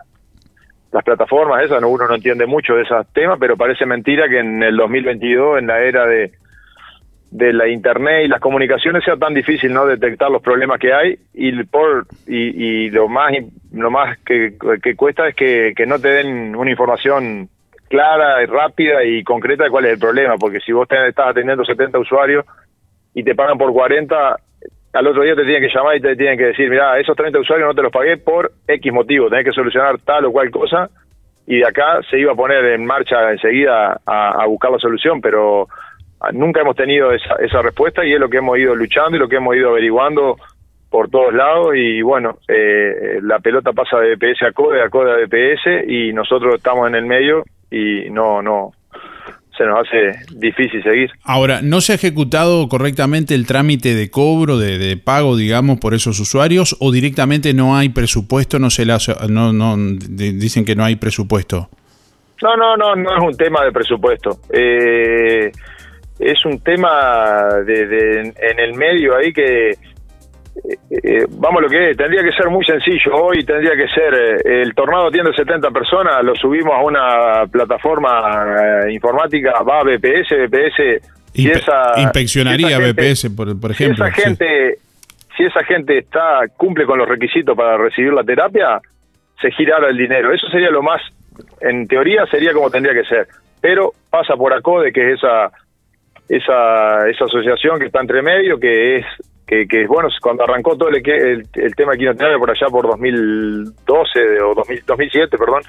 las plataformas esas, uno no entiende mucho de esos temas, pero parece mentira que en el 2022, en la era de, de la internet y las comunicaciones sea tan difícil no detectar los problemas que hay y por y, lo más lo más que, cuesta es que, no te den una información clara y rápida y concreta de cuál es el problema porque si vos estás atendiendo 70 usuarios y te pagan por 40 al otro día te tienen que llamar y te tienen que decir mira esos 30 usuarios no te los pagué por X motivo tenés que solucionar tal o cual cosa y de acá se iba a poner en marcha enseguida a buscar la solución pero nunca hemos tenido esa, esa respuesta y es lo que hemos ido luchando y lo que hemos ido averiguando por todos lados y bueno, eh, la pelota pasa de BPS a CODE, a CODE a BPS y nosotros estamos en el medio y no, no, se nos hace difícil seguir. Ahora, ¿no se ha ejecutado correctamente el trámite de cobro, de, pago, digamos, por esos usuarios o directamente no hay presupuesto, no se la, no, no, dicen que no hay presupuesto? No, no, no, no es un tema de presupuesto. Eh, es un tema de, en el medio ahí que eh, eh, vamos lo que es, tendría que ser muy sencillo. Hoy tendría que ser, eh, el tornado tiene 70 personas, lo subimos a una plataforma informática, va a BPS, BPS. Si esa, inspeccionaría BPS, por, ejemplo. Si esa gente, si esa gente está cumple con los requisitos para recibir la terapia, se girará el dinero. Eso sería lo más, en teoría sería como tendría que ser. Pero pasa por ACODE, que es esa esa, esa asociación que está entre medio, que es, que, que bueno, cuando arrancó todo el, el, tema de quinoterapia por allá por 2012 o 2007, perdón,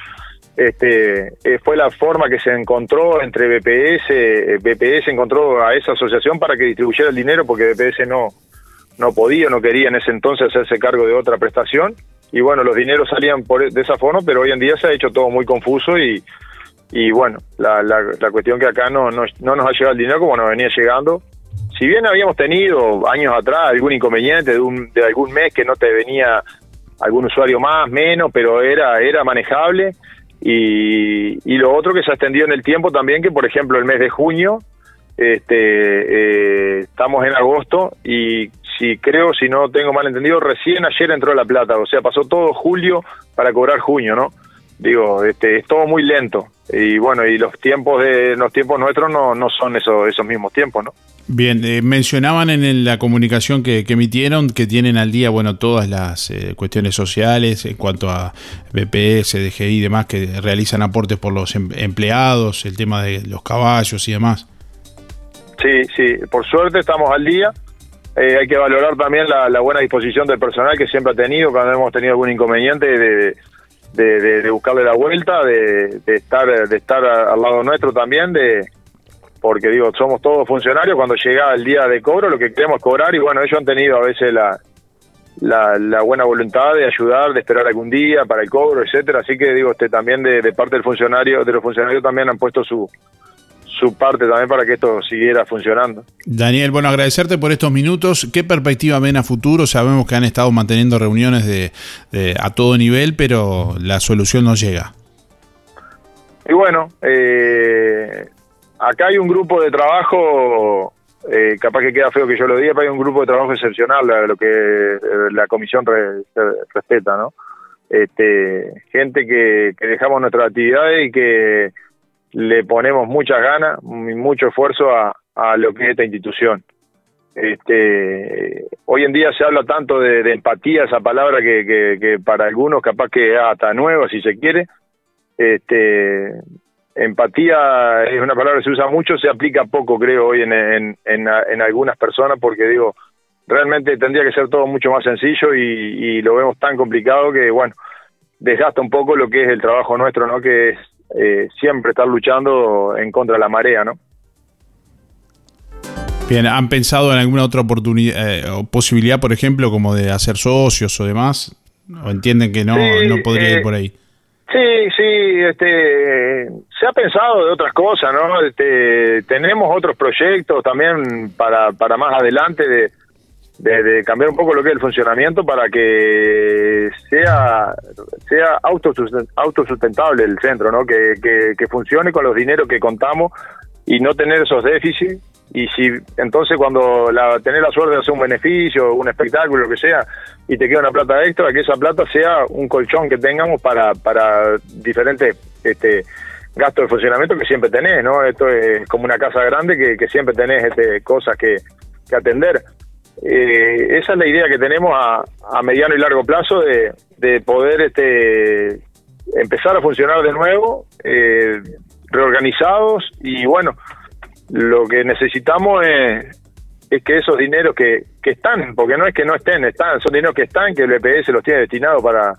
este, eh, fue la forma que se encontró entre BPS, eh, BPS encontró a esa asociación para que distribuyera el dinero porque BPS no, no podía, no quería en ese entonces hacerse cargo de otra prestación. Y bueno, los dineros salían por, de esa forma, pero hoy en día se ha hecho todo muy confuso y, y bueno, la, la, la cuestión que acá no, no, no, nos ha llegado el dinero como nos venía llegando. Si bien habíamos tenido años atrás algún inconveniente de, un, de algún mes que no te venía algún usuario más, menos, pero era, era manejable. Y, y lo otro que se ha extendido en el tiempo también, que por ejemplo el mes de junio este, eh, estamos en agosto y si creo, si no tengo mal entendido, recién ayer entró La Plata, o sea, pasó todo julio para cobrar junio, ¿no? Digo, este, es todo muy lento y bueno, y los tiempos de los tiempos nuestros no, no son esos, esos mismos tiempos, ¿no? Bien, eh, mencionaban en la comunicación que, emitieron que tienen al día, bueno, todas las eh, cuestiones sociales en cuanto a BPS, DGI y demás que realizan aportes por los em, empleados, el tema de los caballos y demás. Sí, sí, por suerte estamos al día. Eh, hay que valorar también la, buena disposición del personal que siempre ha tenido cuando hemos tenido algún inconveniente de, de, buscarle la vuelta, de, estar de estar al lado nuestro también, de porque digo, somos todos funcionarios, cuando llega el día de cobro lo que queremos es cobrar y bueno, ellos han tenido a veces la, la, buena voluntad de ayudar, de esperar algún día para el cobro, etcétera, así que digo, este también de, parte del funcionario, de los funcionarios también han puesto su su parte también para que esto siguiera funcionando. Daniel, bueno, agradecerte por estos minutos. ¿Qué perspectiva ven a futuro? Sabemos que han estado manteniendo reuniones de, a todo nivel, pero la solución no llega. Y bueno, eh, acá hay un grupo de trabajo, eh, capaz que queda feo que yo lo diga, pero hay un grupo de trabajo excepcional, lo que eh, la comisión respeta, ¿no? Este, gente que, que dejamos nuestras actividades y que le ponemos muchas ganas y mucho esfuerzo a, a, lo que es esta institución. Este, hoy en día se habla tanto de, empatía, esa palabra que, que, para algunos capaz que hasta nueva si se quiere. Este, empatía es una palabra que se usa mucho, se aplica poco creo hoy en, en, en, algunas personas porque digo, realmente tendría que ser todo mucho más sencillo y, y lo vemos tan complicado que bueno, desgasta un poco lo que es el trabajo nuestro, ¿no? Que es eh, siempre estar luchando en contra de la marea, ¿no? Bien, ¿han pensado en alguna otra oportunidad eh, o posibilidad, por ejemplo, como de hacer socios o demás? ¿O entienden que no, no podría ir eh, por ahí? Sí, sí, este, se ha pensado de otras cosas, ¿no? Este, tenemos otros proyectos también para, para más adelante de, de, cambiar un poco lo que es el funcionamiento para que sea sea autosustentable el centro, ¿no? Que, que, funcione con los dineros que contamos y no tener esos déficits y si entonces cuando la tener la suerte de hacer un beneficio, un espectáculo, lo que sea, y te queda una plata extra, que esa plata sea un colchón que tengamos para para diferentes este gastos de funcionamiento que siempre tenés, ¿no? Esto es como una casa grande que, que siempre tenés este, cosas que, que atender. Eh, esa es la idea que tenemos a, a mediano y largo plazo de, de, poder este, empezar a funcionar de nuevo, eh, reorganizados y bueno, lo que necesitamos es, que esos dineros que, que están, porque no es que no estén, están, son dineros que están, que el EPS los tiene destinados para,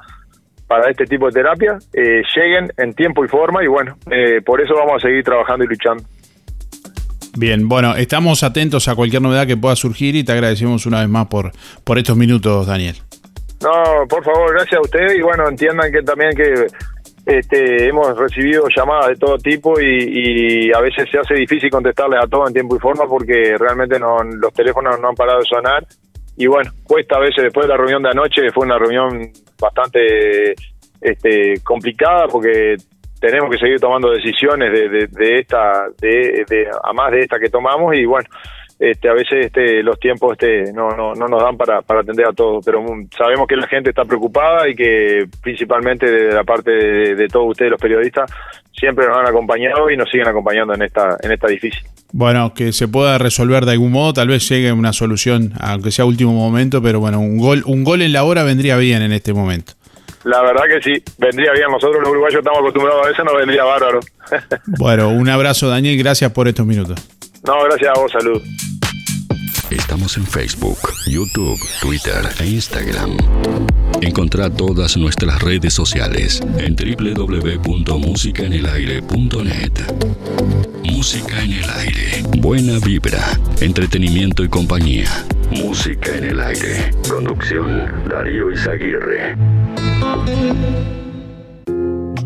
para este tipo de terapia, eh, lleguen en tiempo y forma y bueno, eh, por eso vamos a seguir trabajando y luchando. Bien, bueno, estamos atentos a cualquier novedad que pueda surgir y te agradecemos una vez más por, por estos minutos, Daniel. No, por favor, gracias a ustedes y bueno, entiendan que también que este, hemos recibido llamadas de todo tipo y, a veces se hace difícil contestarles a todos en tiempo y forma porque realmente no, los teléfonos no han parado de sonar y bueno, cuesta a veces después de la reunión de anoche, fue una reunión bastante este, complicada porque tenemos que seguir tomando decisiones de, de, esta, de, de, a más de esta que tomamos y bueno, este, a veces este, los tiempos este, no, no, no nos dan para, para atender a todos, pero mm, sabemos que la gente está preocupada y que principalmente de la parte de, todos ustedes los periodistas siempre nos han acompañado y nos siguen acompañando en esta, en esta difícil. Bueno, que se pueda resolver de algún modo, tal vez llegue una solución, aunque sea último momento, pero bueno, un gol, un gol en la hora vendría bien en este momento. La verdad que sí, vendría bien. Nosotros los uruguayos estamos acostumbrados a eso, nos vendría bárbaro. bueno, un abrazo Daniel, gracias por estos minutos. No, gracias a vos, salud. Estamos en Facebook, YouTube, Twitter e Instagram. Encontrá todas nuestras redes sociales en www.musicaenelaire.net. Música en el aire. Buena vibra, entretenimiento y compañía. Música en el aire. Conducción Darío Izaguirre. thank you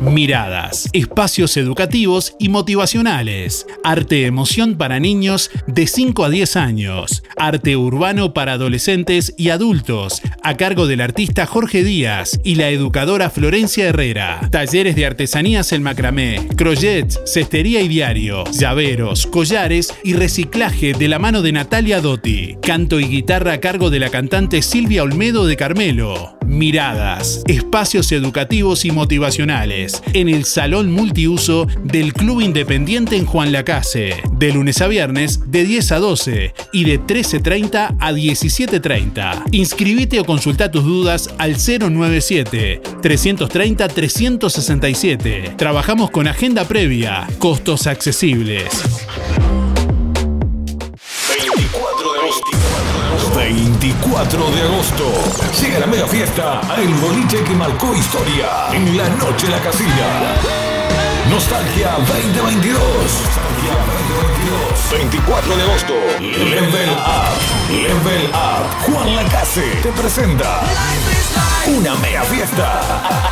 Miradas, espacios educativos y motivacionales. Arte emoción para niños de 5 a 10 años. Arte urbano para adolescentes y adultos, a cargo del artista Jorge Díaz y la educadora Florencia Herrera. Talleres de artesanías en macramé, crochet, cestería y diario, llaveros, collares y reciclaje de la mano de Natalia Dotti. Canto y guitarra a cargo de la cantante Silvia Olmedo de Carmelo. Miradas, espacios educativos y motivacionales en el Salón Multiuso del Club Independiente en Juan Lacase, de lunes a viernes de 10 a 12 y de 13.30 a 17.30. Inscribite o consulta tus dudas al 097 330 367. Trabajamos con agenda previa, costos accesibles. 24 de agosto. Llega la mega fiesta a El Boliche que marcó historia en la noche la casilla. Nostalgia 2022. 24 de agosto. Level Up. Level Up. Juan Lacase te presenta una mega fiesta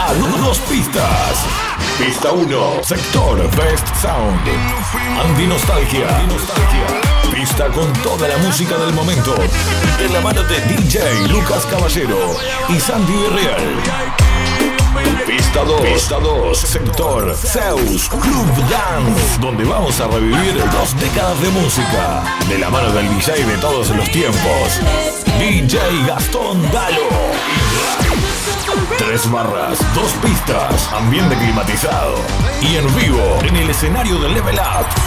a dos pistas. Pista 1, sector Best Sound. Anti Nostalgia. Pista con toda la música del momento. De la mano de DJ Lucas Caballero y Sandy Real. Pista 2, Pista 2, sector Zeus Club Dance, donde vamos a revivir dos décadas de música, de la mano del DJ de todos los tiempos, DJ Gastón Dalo. Tres barras, dos pistas, ambiente climatizado y en vivo en el escenario de Level Up.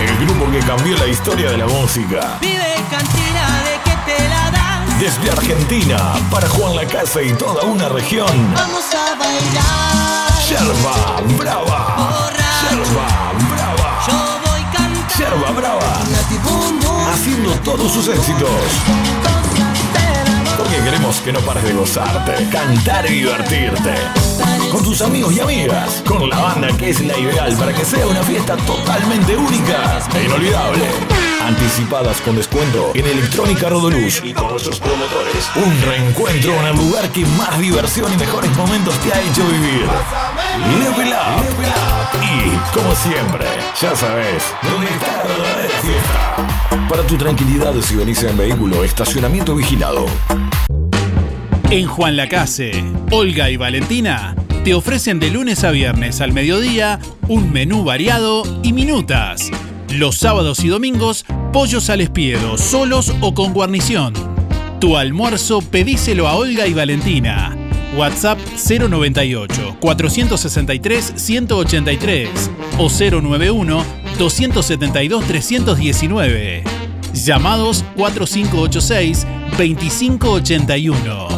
El grupo que cambió la historia de la música. Vive cantina de que te la das. Desde Argentina, para Juan la Casa y toda una región. Vamos a bailar. Yerba Brava. Yerba Brava. Yo voy cantando. Yerba Brava. Haciendo todos sus éxitos. Porque queremos que no pares de gozarte, cantar y divertirte. Con tus amigos y amigas. Con la banda que es la ideal para que sea una fiesta totalmente única e inolvidable. Anticipadas con descuento en Electrónica Rodoluz y con nuestros promotores. Un reencuentro en el lugar que más diversión y mejores momentos te ha hecho vivir. Level Up. Y, como siempre, ya sabes, ¿dónde está la verdadera fiesta? Para tu tranquilidad, si venís en vehículo, estacionamiento vigilado. En Juan Lacase, Olga y Valentina te ofrecen de lunes a viernes al mediodía un menú variado y minutas. Los sábados y domingos, pollos al espiedo, solos o con guarnición. Tu almuerzo pedíselo a Olga y Valentina. WhatsApp 098 463 183 o 091 272 319. Llamados 4586 2581.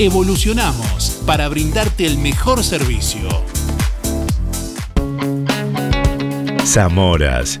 Evolucionamos para brindarte el mejor servicio. Zamoras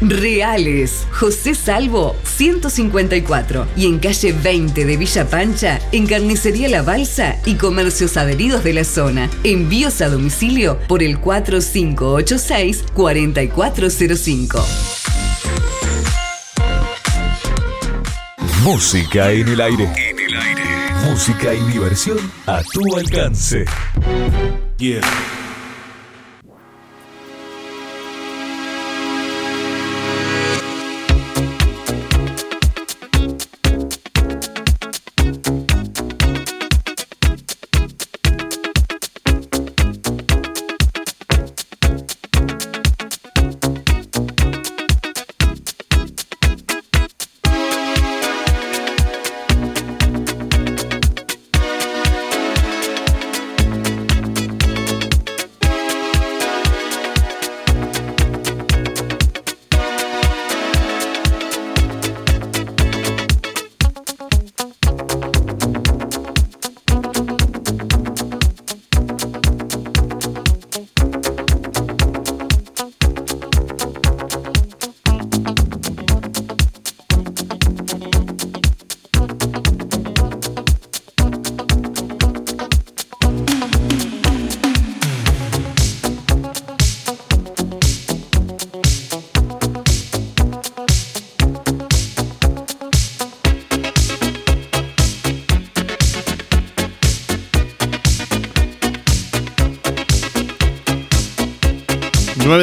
Reales. José Salvo 154 y en calle 20 de Villa Pancha, en Carnicería La Balsa y comercios adheridos de la zona. Envíos a domicilio por el 4586 4405. Música en el aire. En el aire. Música y diversión a tu alcance. Yeah.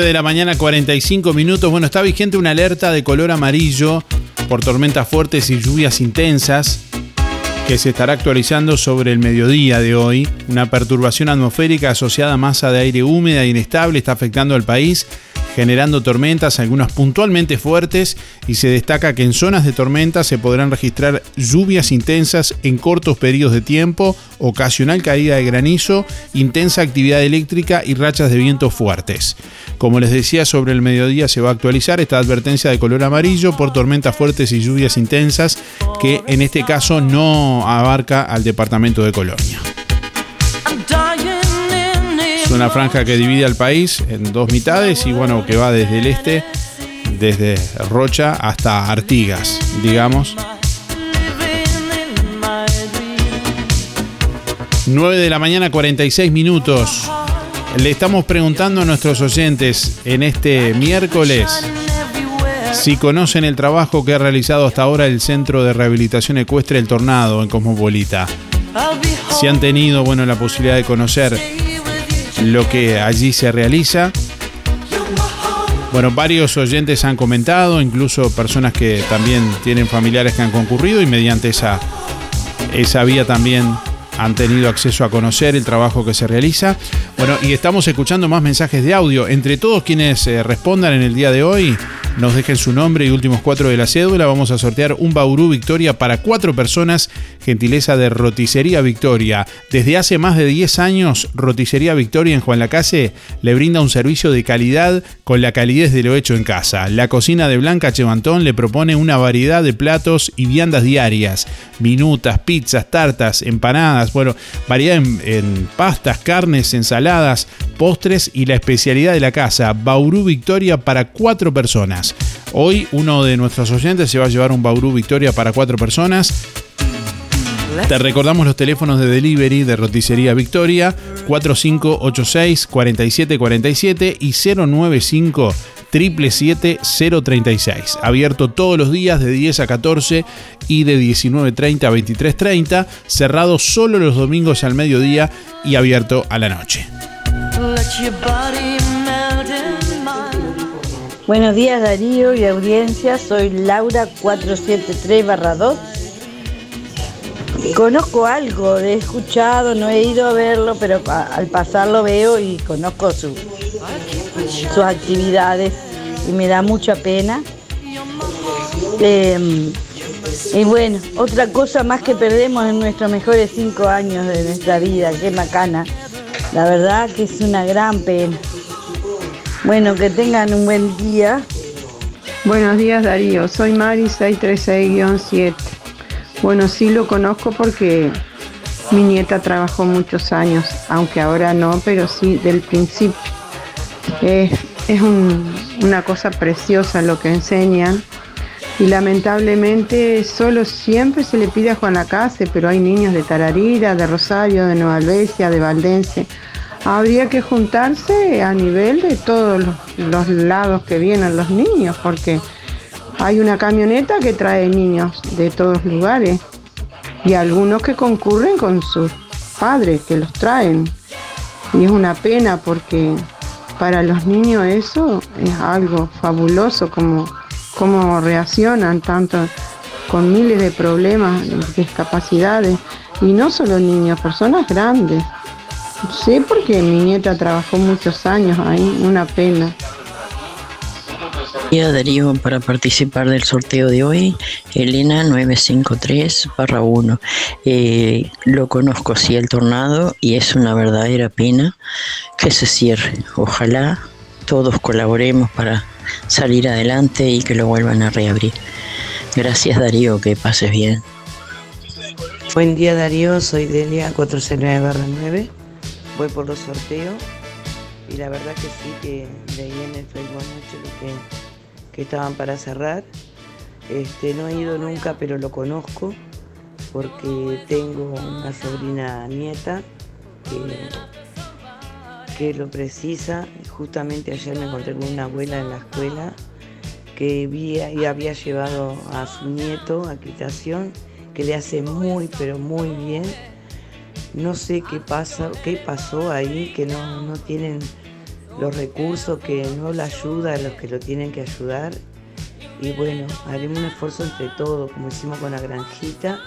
De la mañana, 45 minutos. Bueno, está vigente una alerta de color amarillo por tormentas fuertes y lluvias intensas que se estará actualizando sobre el mediodía de hoy. Una perturbación atmosférica asociada a masa de aire húmeda e inestable está afectando al país generando tormentas, algunas puntualmente fuertes, y se destaca que en zonas de tormenta se podrán registrar lluvias intensas en cortos periodos de tiempo, ocasional caída de granizo, intensa actividad eléctrica y rachas de viento fuertes. Como les decía, sobre el mediodía se va a actualizar esta advertencia de color amarillo por tormentas fuertes y lluvias intensas, que en este caso no abarca al departamento de Colonia. Es una franja que divide al país en dos mitades y bueno, que va desde el este, desde Rocha hasta Artigas, digamos. 9 de la mañana, 46 minutos. Le estamos preguntando a nuestros oyentes en este miércoles si conocen el trabajo que ha realizado hasta ahora el Centro de Rehabilitación Ecuestre El Tornado en Cosmopolita. Si han tenido bueno, la posibilidad de conocer lo que allí se realiza. Bueno, varios oyentes han comentado, incluso personas que también tienen familiares que han concurrido y mediante esa, esa vía también han tenido acceso a conocer el trabajo que se realiza. Bueno, y estamos escuchando más mensajes de audio. Entre todos quienes eh, respondan en el día de hoy, nos dejen su nombre y últimos cuatro de la cédula. Vamos a sortear un Bauru Victoria para cuatro personas, gentileza de Roticería Victoria. Desde hace más de 10 años, Roticería Victoria en Juan Lacase le brinda un servicio de calidad con la calidez de lo hecho en casa. La cocina de Blanca Chevantón le propone una variedad de platos y viandas diarias: minutas, pizzas, tartas, empanadas, bueno, variedad en, en pastas, carnes, ensaladas, postres y la especialidad de la casa, Bauru Victoria para cuatro personas. Hoy uno de nuestros oyentes se va a llevar un Bauru Victoria para cuatro personas. Te recordamos los teléfonos de delivery de Roticería Victoria 4586-4747 y 095 777-036. Abierto todos los días de 10 a 14 y de 19.30 a 23.30. Cerrado solo los domingos al mediodía y abierto a la noche. Buenos días Darío y audiencia, soy Laura 473-2. Conozco algo, he escuchado, no he ido a verlo, pero al pasar lo veo y conozco su, sus actividades y me da mucha pena. Em, y bueno, otra cosa más que perdemos en nuestros mejores cinco años de nuestra vida, qué macana. La verdad que es una gran pena. Bueno, que tengan un buen día. Buenos días Darío, soy Mari 636-7. Bueno, sí lo conozco porque mi nieta trabajó muchos años, aunque ahora no, pero sí del principio. Es, una cosa preciosa lo que enseñan y lamentablemente solo siempre se le pide a Juan Lacase, pero hay niños de Tararira, de Rosario, de Nueva Albesia, de Valdense habría que juntarse a nivel de todos los, lados que vienen los niños, porque hay una camioneta que trae niños de todos lugares y algunos que concurren con sus padres que los traen. Y es una pena porque para los niños eso es algo fabuloso, como, reaccionan tanto con miles de problemas, discapacidades, y no solo niños, personas grandes. Sí, porque mi nieta trabajó muchos años ahí, una pena. Y Darío para participar del sorteo de hoy, Elena 953-1. Eh, lo conozco sí el tornado y es una verdadera pena que se cierre. Ojalá todos colaboremos para salir adelante y que lo vuelvan a reabrir. Gracias Darío, que pases bien. Buen día Darío, soy Delia 409-9 voy por los sorteos y la verdad que sí que leí en el Facebook mucho lo que, que estaban para cerrar. Este, no he ido nunca, pero lo conozco porque tengo una sobrina nieta que, que lo precisa. Justamente ayer me encontré con una abuela en la escuela que había, y había llevado a su nieto a quitación, que le hace muy, pero muy bien no sé qué pasa, qué pasó ahí, que no, tienen los recursos, que no la ayuda a los que lo tienen que ayudar. Y bueno, haremos un esfuerzo entre todos, como hicimos con la granjita.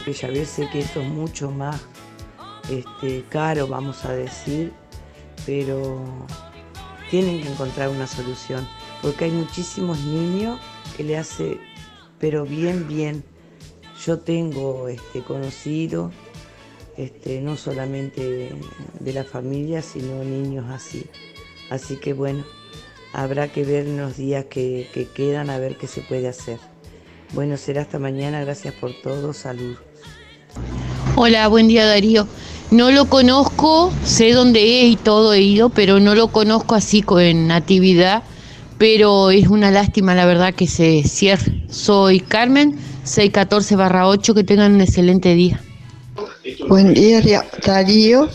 Aquella vez sé que esto es mucho más este, caro, vamos a decir, pero tienen que encontrar una solución, porque hay muchísimos niños que le hace, pero bien, bien. Yo tengo este, conocido este, no solamente de la familia, sino niños así. Así que bueno, habrá que ver en los días que, quedan a ver qué se puede hacer. Bueno, será hasta mañana, gracias por todo, salud. Hola, buen día Darío. No lo conozco, sé dónde es y todo he ido, pero no lo conozco así con natividad, pero es una lástima la verdad que se cierre. Soy Carmen, 614-8, que tengan un excelente día. Buen día, Darío.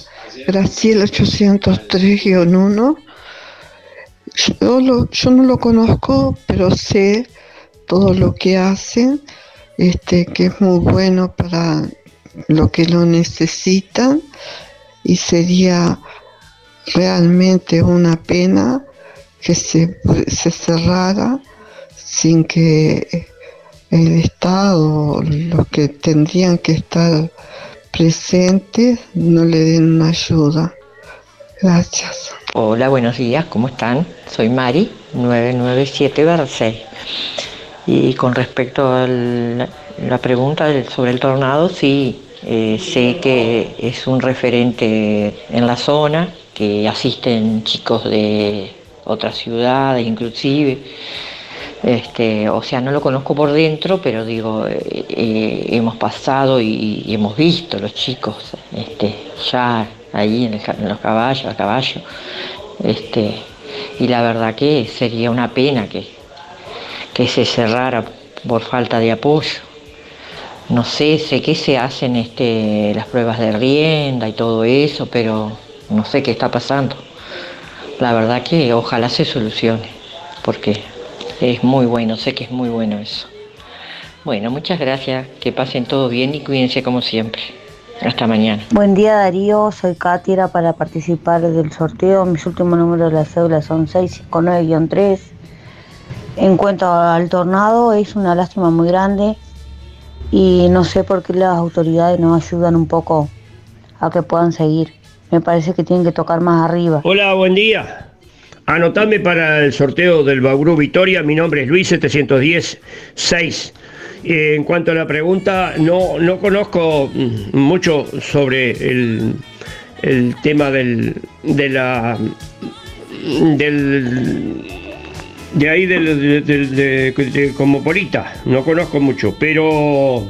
Graciela 803-1. Yo, yo no lo conozco, pero sé todo lo que hacen, este, que es muy bueno para lo que lo necesitan y sería realmente una pena que se, se cerrara sin que el Estado, los que tendrían que estar presentes no le den una ayuda. Gracias. Hola, buenos días, ¿cómo están? Soy Mari, 997 Y con respecto a la pregunta sobre el tornado, sí, eh, sé que es un referente en la zona, que asisten chicos de otras ciudades inclusive este, o sea, no lo conozco por dentro, pero digo, eh, eh, hemos pasado y, hemos visto los chicos este, ya ahí en, los caballos, a caballo. Este, y la verdad que sería una pena que, que se cerrara por falta de apoyo. no sé, sé que se hacen este, las pruebas de rienda y todo eso, pero no sé qué está pasando. La verdad que ojalá se solucione, porque es muy bueno, sé que es muy bueno eso. Bueno, muchas gracias, que pasen todo bien y cuídense como siempre. Hasta mañana. Buen día Darío, soy Katy, era para participar del sorteo. Mis últimos números de la cédula son 659-3. En cuanto al tornado, es una lástima muy grande y no sé por qué las autoridades no ayudan un poco a que puedan seguir. Me parece que tienen que tocar más arriba. Hola, buen día. Anotadme para el sorteo del Bauru Victoria. Mi nombre es Luis 710 6. En cuanto a la pregunta, no, no conozco mucho sobre el, el tema del, de la del de ahí del, del- de, de Cosmopolita, no conozco mucho, pero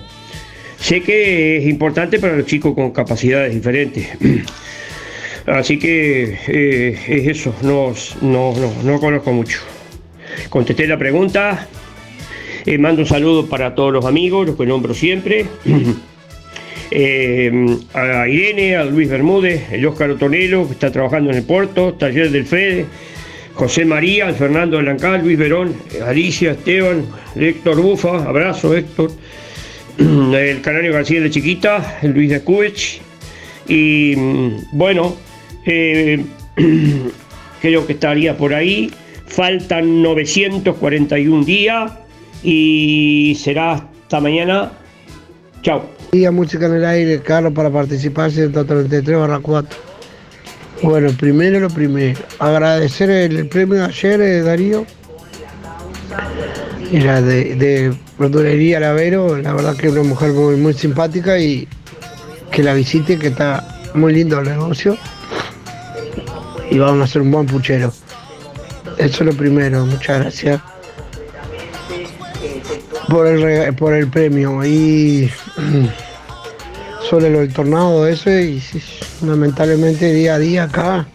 sé que es importante para los chicos con capacidades diferentes. Así que eh, es eso, no, no, no, no conozco mucho. Contesté la pregunta, eh, mando un saludo para todos los amigos, los que nombro siempre. Eh, a Irene, a Luis Bermúdez, el Óscar Otonelo, que está trabajando en el puerto, Taller del Fede, José María, Fernando Alancal, Luis Verón, Alicia, Esteban, Héctor Bufa, abrazo Héctor, el Canario García de Chiquita, el Luis de Cubech, y mm, bueno, eh, creo que estaría por ahí, faltan 941 días y será hasta mañana, chao. Día Música en el Aire, Carlos, para participar 133 barra 4. Bueno, primero lo primero, agradecer el premio de ayer, eh, Darío, la de, de verdulería Lavero, la verdad que es una mujer muy, muy simpática y que la visite, que está muy lindo el negocio, y vamos a hacer un buen puchero. Eso es lo primero, muchas gracias por el, por el premio. Y sobre lo del tornado ese, y lamentablemente día a día acá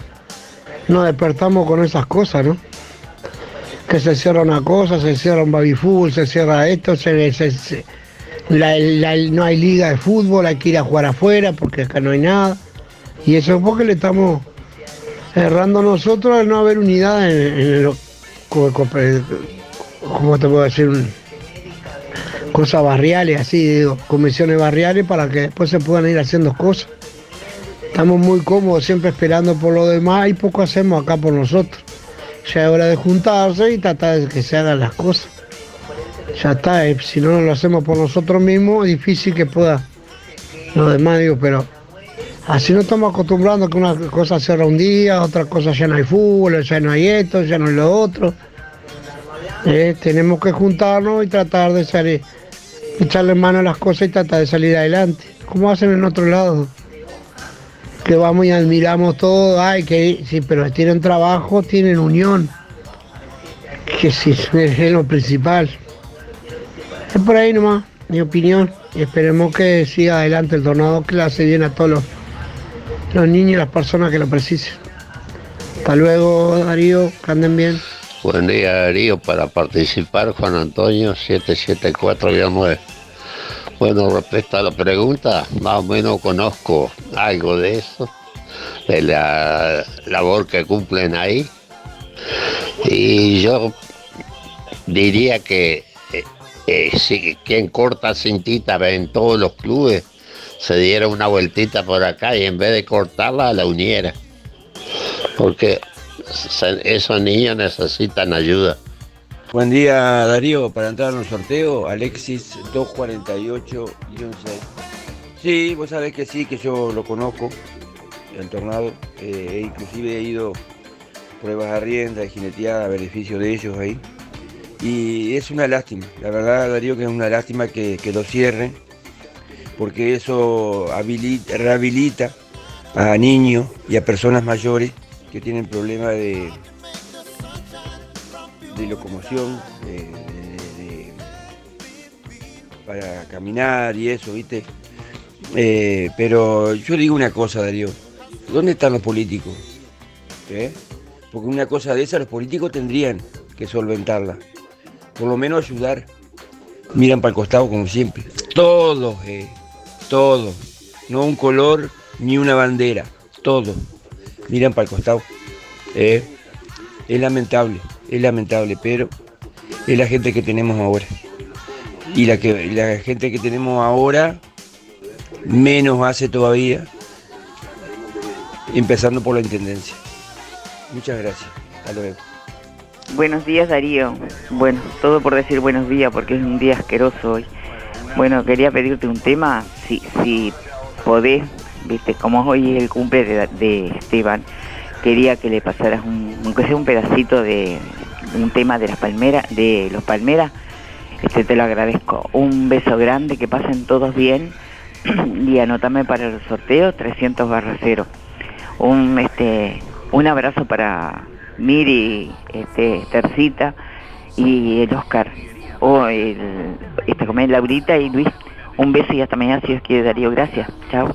nos despertamos con esas cosas, ¿no? Que se cierra una cosa, se cierra un baby fútbol, se cierra esto, se, se- se- la- no hay liga de fútbol, hay que ir a jugar afuera porque acá no hay nada. Y eso es porque le estamos errando nosotros al no haber unidad en, en lo- co- co- ¿cómo te puedo decir? Cosas barriales, así, digo, comisiones barriales para que después se puedan ir haciendo cosas. Estamos muy cómodos, siempre esperando por lo demás y poco hacemos acá por nosotros. Ya es hora de juntarse y tratar de que se hagan las cosas. Ya está, eh, si no no lo hacemos por nosotros mismos, es difícil que pueda lo demás, digo, pero así nos estamos acostumbrando que una cosa cierra un día, otra cosa ya no hay fútbol, ya no hay esto, ya no hay lo otro. Eh, tenemos que juntarnos y tratar de salir, echarle mano a las cosas y tratar de salir adelante, como hacen en otro lado. Que vamos y admiramos todo, ay, que sí, pero tienen trabajo, tienen unión, que sí, es lo principal. Es por ahí nomás, mi opinión, y esperemos que siga adelante el tornado, que le hace bien a todos los, los niños y las personas que lo precisen. Hasta luego, Darío, que anden bien. Buen día Darío, para participar Juan Antonio 774-9. Bueno, respecto a la pregunta, más o menos conozco algo de eso, de la labor que cumplen ahí. Y yo diría que eh, eh, si quien corta cintita en todos los clubes se diera una vueltita por acá y en vez de cortarla la uniera. Porque esos niños necesitan ayuda. Buen día Darío, para entrar en el sorteo, Alexis 248-6. Sí, vos sabés que sí, que yo lo conozco, el tornado, eh, e inclusive he ido pruebas de rienda, de jineteada, a beneficio de ellos ahí. Y es una lástima, la verdad Darío que es una lástima que, que lo cierren, porque eso habilita- rehabilita a niños y a personas mayores que tienen problemas de, de locomoción, para caminar y eso, ¿viste? Eh, pero yo digo una cosa, Darío, ¿dónde están los políticos? ¿Eh? Porque una cosa de esa los políticos tendrían que solventarla, por lo menos ayudar. Miran para el costado como siempre. Todo, eh, todo. No un color ni una bandera, todo. Miran para el costado. Eh, es lamentable, es lamentable, pero es la gente que tenemos ahora. Y la, que, la gente que tenemos ahora menos hace todavía, empezando por la Intendencia. Muchas gracias. Hasta luego. Buenos días Darío. Bueno, todo por decir buenos días porque es un día asqueroso hoy. Bueno, quería pedirte un tema, si, si podés, viste, como hoy es el cumple de, Esteban, quería que le pasaras un, aunque sea un pedacito de un tema de las palmeras, de los palmeras, este te lo agradezco. Un beso grande, que pasen todos bien y anótame para el sorteo 300 barra cero. Un este un abrazo para Miri, este, Tercita y el Oscar, o el, este, Laurita y Luis. Un beso y hasta mañana si Dios quiere, Darío. Gracias. Chao.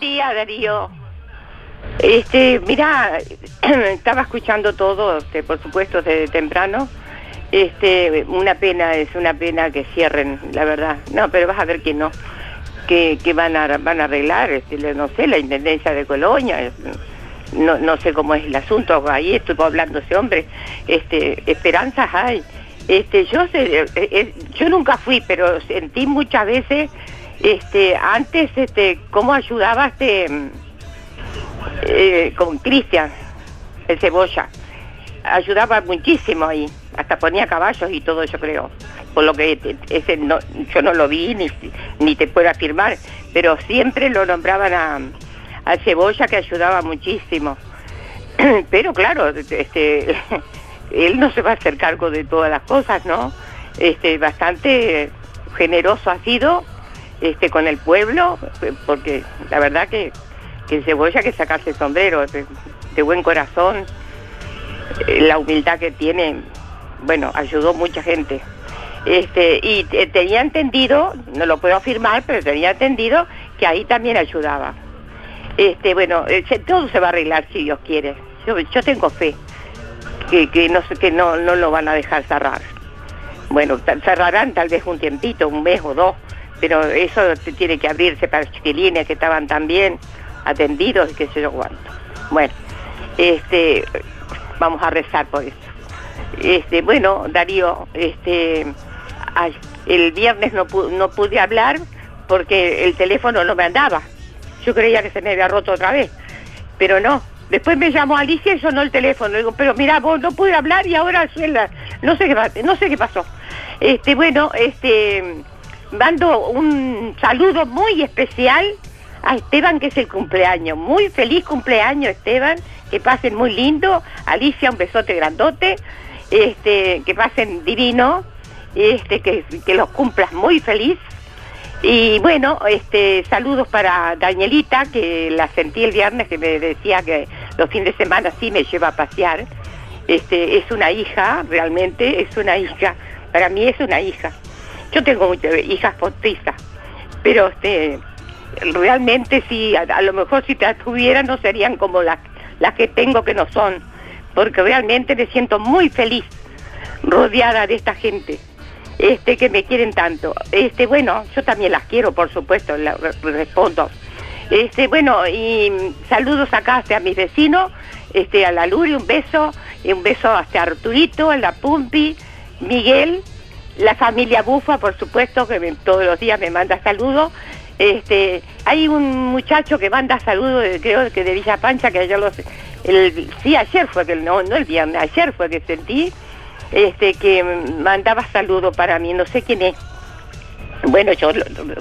Día, Darío. Este, mira, estaba escuchando todo, este, por supuesto, desde temprano. Este, una pena, es una pena que cierren, la verdad. No, pero vas a ver que no, que, que van a van a arreglar, este, no sé, la intendencia de Colonia. No, no sé cómo es el asunto, ahí estuvo hablando ese hombre. Este, esperanzas hay. Este, yo sé, eh, eh, yo nunca fui, pero sentí muchas veces, este, antes, este, cómo ayudaba este eh, con Cristian, el cebolla. Ayudaba muchísimo ahí, hasta ponía caballos y todo, yo creo. Por lo que eh, ese no, yo no lo vi ni, ni te puedo afirmar, pero siempre lo nombraban a, a Cebolla que ayudaba muchísimo. Pero claro, este, él no se va a hacer cargo de todas las cosas, ¿no? Este, bastante generoso ha sido este, con el pueblo, porque la verdad que, que Cebolla que sacarse el sombrero, de, buen corazón, eh, la humildad que tiene, bueno, ayudó mucha gente. Este, y eh, tenía entendido, no lo puedo afirmar, pero tenía entendido que ahí también ayudaba. Este, bueno, eh, todo se va a arreglar si Dios quiere. Yo, yo tengo fe que, que no que no, no lo van a dejar cerrar. Bueno, cerrarán tal vez un tiempito, un mes o dos, pero eso tiene que abrirse para chiquilines que estaban tan bien atendidos y qué sé yo cuánto. Bueno, este, vamos a rezar por eso. Este, bueno, Darío, este, el viernes no, no pude hablar porque el teléfono no me andaba. Yo creía que se me había roto otra vez, pero no. Después me llamó Alicia y sonó el teléfono. Digo, pero mira, vos no pude hablar y ahora suena. No sé qué, no sé qué pasó. Este, bueno, este, mando un saludo muy especial a Esteban, que es el cumpleaños. Muy feliz cumpleaños, Esteban. Que pasen muy lindo. Alicia, un besote grandote. Este, que pasen divino. Este, que, que los cumplas muy feliz. Y bueno, este, saludos para Danielita, que la sentí el viernes, que me decía que los fines de semana sí me lleva a pasear. Este, es una hija, realmente es una hija. Para mí es una hija. Yo tengo muchas hijas postizas, pero este, realmente sí, a, lo mejor si te tuviera no serían como las, las que tengo que no son, porque realmente me siento muy feliz rodeada de esta gente este que me quieren tanto. Este, bueno, yo también las quiero, por supuesto, respondo. Este, bueno, y saludos acá hacia mis vecinos, este, a la Luri, un beso, y un beso hasta Arturito, a la Pumpi, Miguel, la familia Bufa, por supuesto, que todos los días me manda saludos. Este, hay un muchacho que manda saludos, creo que de Villa Pancha, que ayer los, sí, ayer fue que, no, no el viernes, ayer fue que sentí, este, que mandaba saludos para mí, no sé quién es. Bueno, yo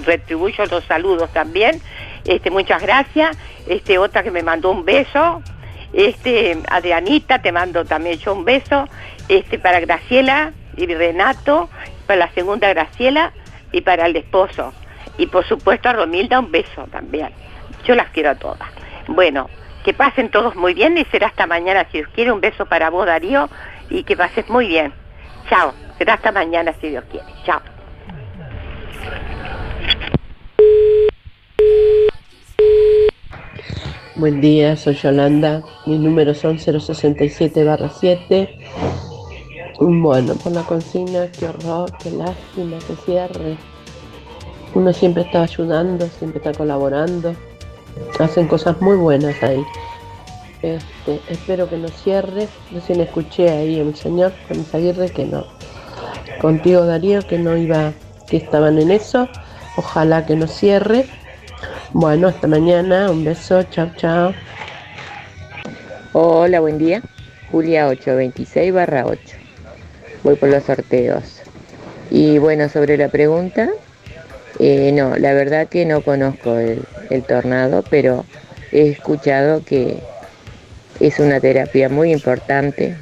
retribuyo los saludos también. Este, muchas gracias. Este, otra que me mandó un beso. Este, Adrianita, te mando también yo un beso. Este, para Graciela y Renato, para la segunda Graciela y para el esposo. Y por supuesto a Romilda un beso también. Yo las quiero a todas. Bueno, que pasen todos muy bien y será hasta mañana si Dios quiere. Un beso para vos, Darío, y que pases muy bien. Chao. Será hasta mañana si Dios quiere. Chao. Buen día, soy Yolanda. Mis números son 067 7. Bueno, por la consigna, qué horror, qué lástima, que cierre. Uno siempre está ayudando, siempre está colaborando. Hacen cosas muy buenas ahí. Este, espero que no cierre. Recién escuché ahí un señor, con Aguirre, que no. Contigo, Darío, que no iba, que estaban en eso. Ojalá que no cierre. Bueno, hasta mañana. Un beso. Chao, chao. Hola, buen día. Julia 826 barra 8. Voy por los sorteos. Y bueno, sobre la pregunta, eh, no, la verdad que no conozco el, el tornado, pero he escuchado que es una terapia muy importante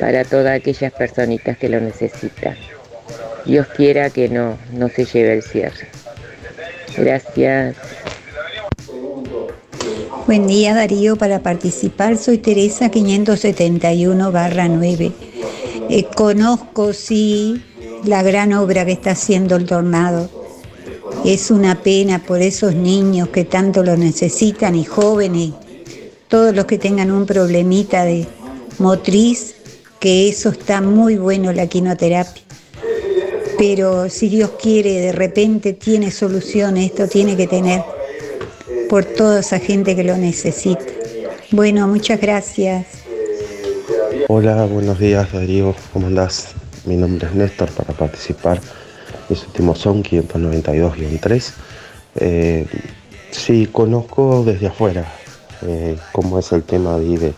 para todas aquellas personitas que lo necesitan. Dios quiera que no, no se lleve el cierre. Gracias. Buen día Darío, para participar soy Teresa 571 barra 9. Eh, conozco sí la gran obra que está haciendo el tornado. Es una pena por esos niños que tanto lo necesitan y jóvenes, todos los que tengan un problemita de motriz, que eso está muy bueno la quinoterapia. Pero si Dios quiere, de repente tiene solución, esto tiene que tener por toda esa gente que lo necesita. Bueno, muchas gracias. Hola, buenos días Darío, ¿cómo andás? Mi nombre es Néstor para participar. Mis últimos son 592-3. Eh, conozco desde afuera eh, cómo es el tema ahí de,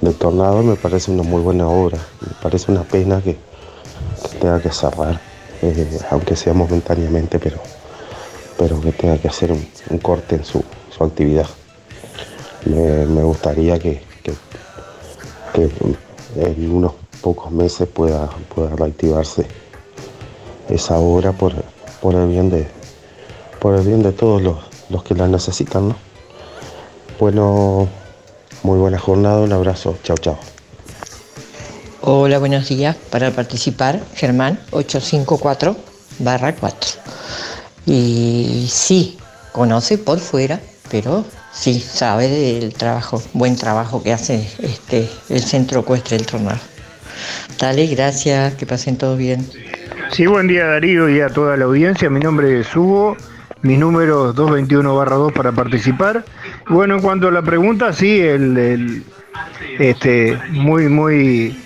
del tornado. Me parece una muy buena obra. Me parece una pena que, tenga que cerrar, eh, aunque sea momentáneamente, pero, pero que tenga que hacer un, corte en su, su actividad. Me, gustaría que, que en unos pocos meses pueda, pueda reactivarse esa obra por, por el bien de por el bien de todos los, los que la necesitan, ¿no? Bueno, muy buena jornada, un abrazo, chao chao. Hola, buenos días. Para participar, Germán 854 barra 4. Y sí, conoce por fuera, pero sí sabe del trabajo, buen trabajo que hace este el centro ecuestre del tornado. Dale, gracias, que pasen todos bien. Sí, buen día Darío y a toda la audiencia. Mi nombre es Hugo, mi número 221-2 para participar. Bueno, en cuanto a la pregunta, sí, el, el- este, muy, muy,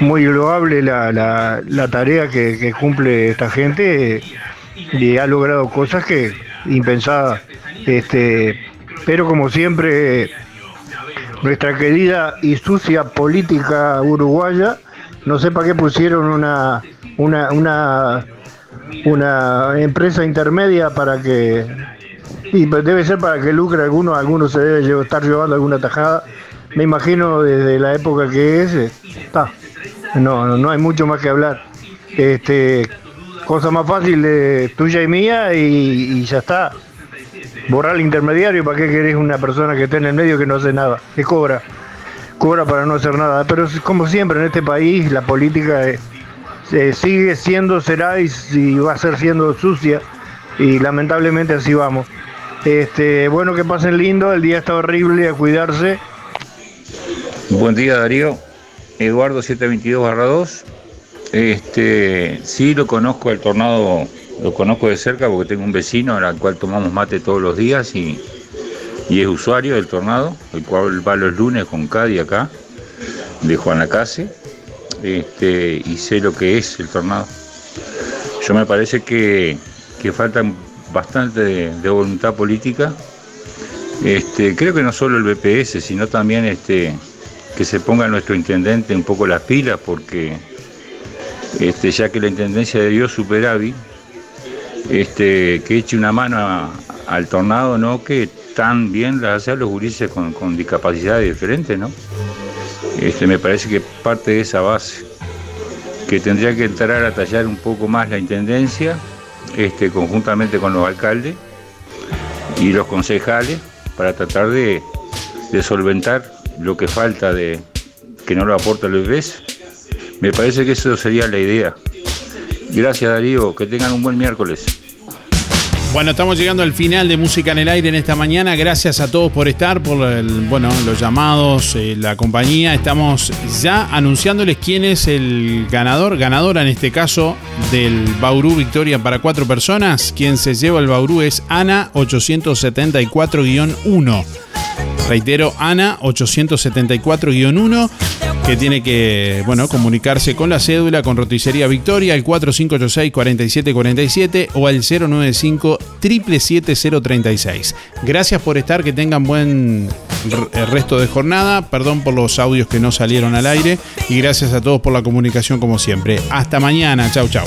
muy loable la, la- la tarea que, que cumple esta gente eh, y ha logrado cosas que impensadas. Este, pero como siempre, nuestra querida y sucia política uruguaya, no sé para qué pusieron una, una, una, empresa intermedia para que, y debe ser para que lucre alguno, alguno se debe estar llevando alguna tajada, me imagino desde la época que es, está, no, no, no hay mucho más que hablar. Este, cosa más fácil de tuya y mía y ya está. Borrar al intermediario, ¿para qué querés una persona que esté en el medio que no hace nada? Que cobra, cobra para no hacer nada. Pero es como siempre en este país, la política eh, eh, sigue siendo, será y, va a ser siendo sucia y lamentablemente así vamos. Este, bueno, que pasen lindo, el día está horrible, a cuidarse. Buen día Darío, Eduardo 722 Este, sí lo conozco el tornado, lo conozco de cerca porque tengo un vecino al cual tomamos mate todos los días y, y es usuario del tornado, el cual va los lunes con Cadi acá, de Juan Lacase, este, y sé lo que es el tornado. Yo me parece que, que falta bastante de, de voluntad política. Este, creo que no solo el BPS, sino también este, que se ponga nuestro intendente un poco las pilas, porque este, ya que la intendencia de Dios superávit, este, que eche una mano al tornado, ¿no? Que tan bien las hacen los gurises con, con discapacidades diferentes, ¿no? Este, me parece que parte de esa base, que tendría que entrar a tallar un poco más la intendencia, este, conjuntamente con los alcaldes y los concejales, para tratar de, de solventar lo que falta de que no lo aporta el BPS. Me parece que eso sería la idea. Gracias Darío, que tengan un buen miércoles. Bueno, estamos llegando al final de Música en el Aire en esta mañana. Gracias a todos por estar, por el, bueno, los llamados, eh, la compañía. Estamos ya anunciándoles quién es el ganador, ganadora en este caso del Bauru Victoria para cuatro personas. Quien se lleva el Bauru es Ana 874-1. Reitero, Ana 874-1 que tiene que bueno, comunicarse con la cédula con Roticería Victoria al 4586-4747 o al 095 77036. Gracias por estar, que tengan buen resto de jornada. Perdón por los audios que no salieron al aire y gracias a todos por la comunicación como siempre. Hasta mañana, chau chau.